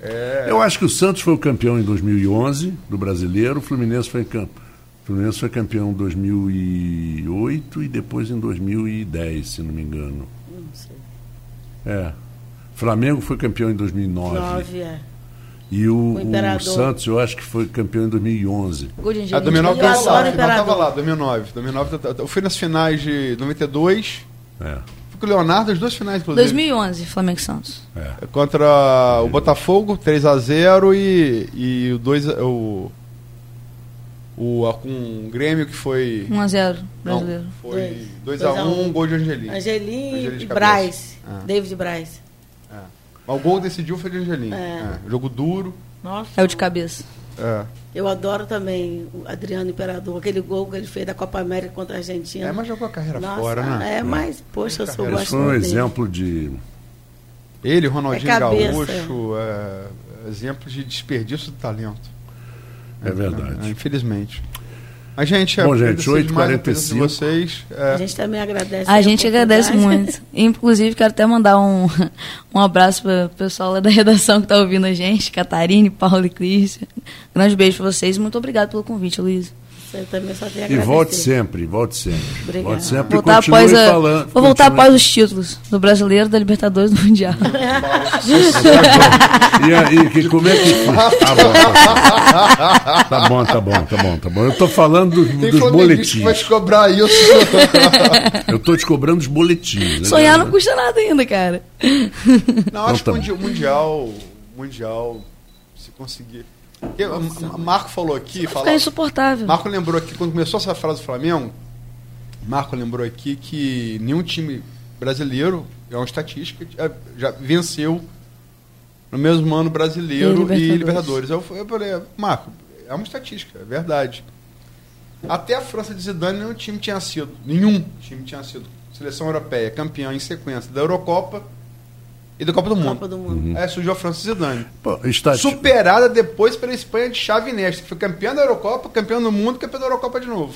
é... Eu acho que o Santos foi o campeão em 2011 do Brasileiro, o Fluminense foi, cam... o Fluminense foi campeão em 2008 e depois em 2010, se não me engano. Não sei. É. Flamengo foi campeão em 2009 Nove, é. e o, O o. Santos eu acho que foi campeão em 2011. Gol de A Angelina. 2009 Eu tava adoro lá, o a final tava Imperador. lá, 2009. 2009 eu- eu fui nas finais de 92, É, com o Leonardo, as duas finais, inclusive. 2011, Flamengo e Santos. é. Contra o Botafogo, 3x0 e, e o 2 o, o com o Grêmio que foi 1x0, não, brasileiro. foi Dois. 2x1, 2 a um. gol de Angelim. Angelim e. Braz. Ah. David Braz. Mas o gol decidiu foi de Angelim. É. É, Jogo duro. Nossa. É o de cabeça. É. Eu adoro também o Adriano Imperador, aquele gol que ele fez da Copa América contra a Argentina. É, mas jogou a carreira Nossa, fora, né? É, mas, poxa, eu sou Carreira Esse foi um bastante dele. exemplo de. Ele, Ronaldinho É cabeça, Gaúcho, é, exemplos de desperdício de talento. É verdade. É, infelizmente. Mas, gente, Bom, gente, demais a presença de 8h45. vocês. É, A gente também agradece. A gente agradece muito. *laughs* Inclusive, quero até mandar um, *laughs* um abraço para o pessoal lá da redação que está ouvindo a gente, Catarine, Paulo e Cris. Grande beijo para vocês. Muito obrigado pelo convite, Luiz. Você também só tem a E agradecer. volte sempre, volte sempre. Obrigada. Volte sempre Voltar e continue após a- falando. vou voltar continue- após os títulos do Brasileiro, da Libertadores e do Mundial. *laughs* *laughs* E aí, que, como é que. Tá bom, tá bom, tá bom, tá bom, tá bom. Eu tô falando dos, Tem dos que vai boletins. te cobrar isso. *laughs* Eu tô te cobrando os boletins. né? Sonhar não custa nada ainda, cara. Não, acho Então que tá o mundial, mundial, se conseguir. O M- Marco falou aqui, falou, insuportável. Marco lembrou aqui, quando começou essa frase do Flamengo, Marco lembrou aqui que nenhum time brasileiro, é uma estatística, já- já venceu no mesmo ano brasileiro E e Libertadores. Libertadores. Eu, eu falei, Marco, é uma estatística, é verdade. Até a França de Zidane nenhum time tinha sido, nenhum time tinha sido seleção europeia campeão em sequência da Eurocopa e da Copa do Mundo. Copa do Mundo. Aí surgiu a França Zidane. Pô, está- Superada depois pela Espanha de Xavi Iniesta, que foi campeã da Eurocopa, campeão do mundo, campeão da Eurocopa de novo.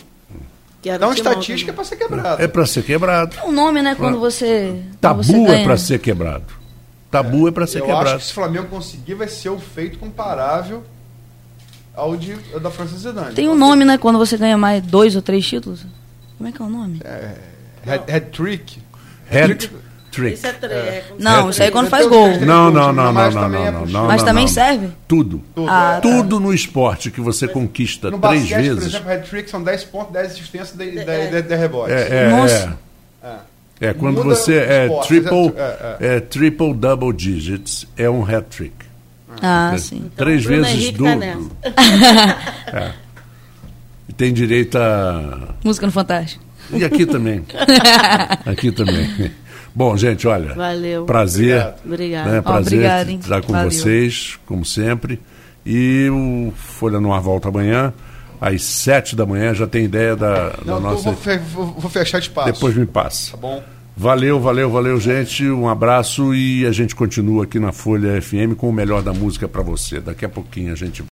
Então, estatística é para ser quebrada. É para ser quebrado. É um nome, né, quando você. quando você Tabu é para ser quebrado. Tabu é para ser Eu acho quebrado. que se o Flamengo conseguir, vai ser um feito comparável ao de, ao da França Zidane. Tem um nome, né, quando você ganha mais dois ou três títulos. Como é que é o nome? Head, head trick. Hat trick. Isso é é como Não, isso aí é quando faz gol. Não, não, não, não, não, é não, não. Mas também serve? Tudo. Tudo, Ah, é. Tudo no esporte que você conquista No três basquete, por vezes. exemplo, head trick são 10 pontos, 10 assistências de, de, É. de- de rebote. É, é, Nossa. é. É. É, quando Muda você é esporte, triple, é, é, triple double digits, é um hat trick. Ah, É, sim. Três Bruno vezes Henrique tá duplo. *laughs* É. E tem direito a. Música no Fantástico. E aqui também. *laughs* aqui também. Bom, gente, olha. Valeu. Prazer. Obrigado. Né, prazer obrigado, hein? estar com Valeu. vocês, como sempre. E o Folha no Ar volta amanhã, às sete da manhã. Já tem ideia da, da Não, nossa. vou, fe- vou- fechar espaço. Depois me passa. Tá bom? Valeu, valeu, valeu, gente. Um abraço e a gente continua aqui na Folha FM com o melhor da música para você. Daqui a pouquinho a gente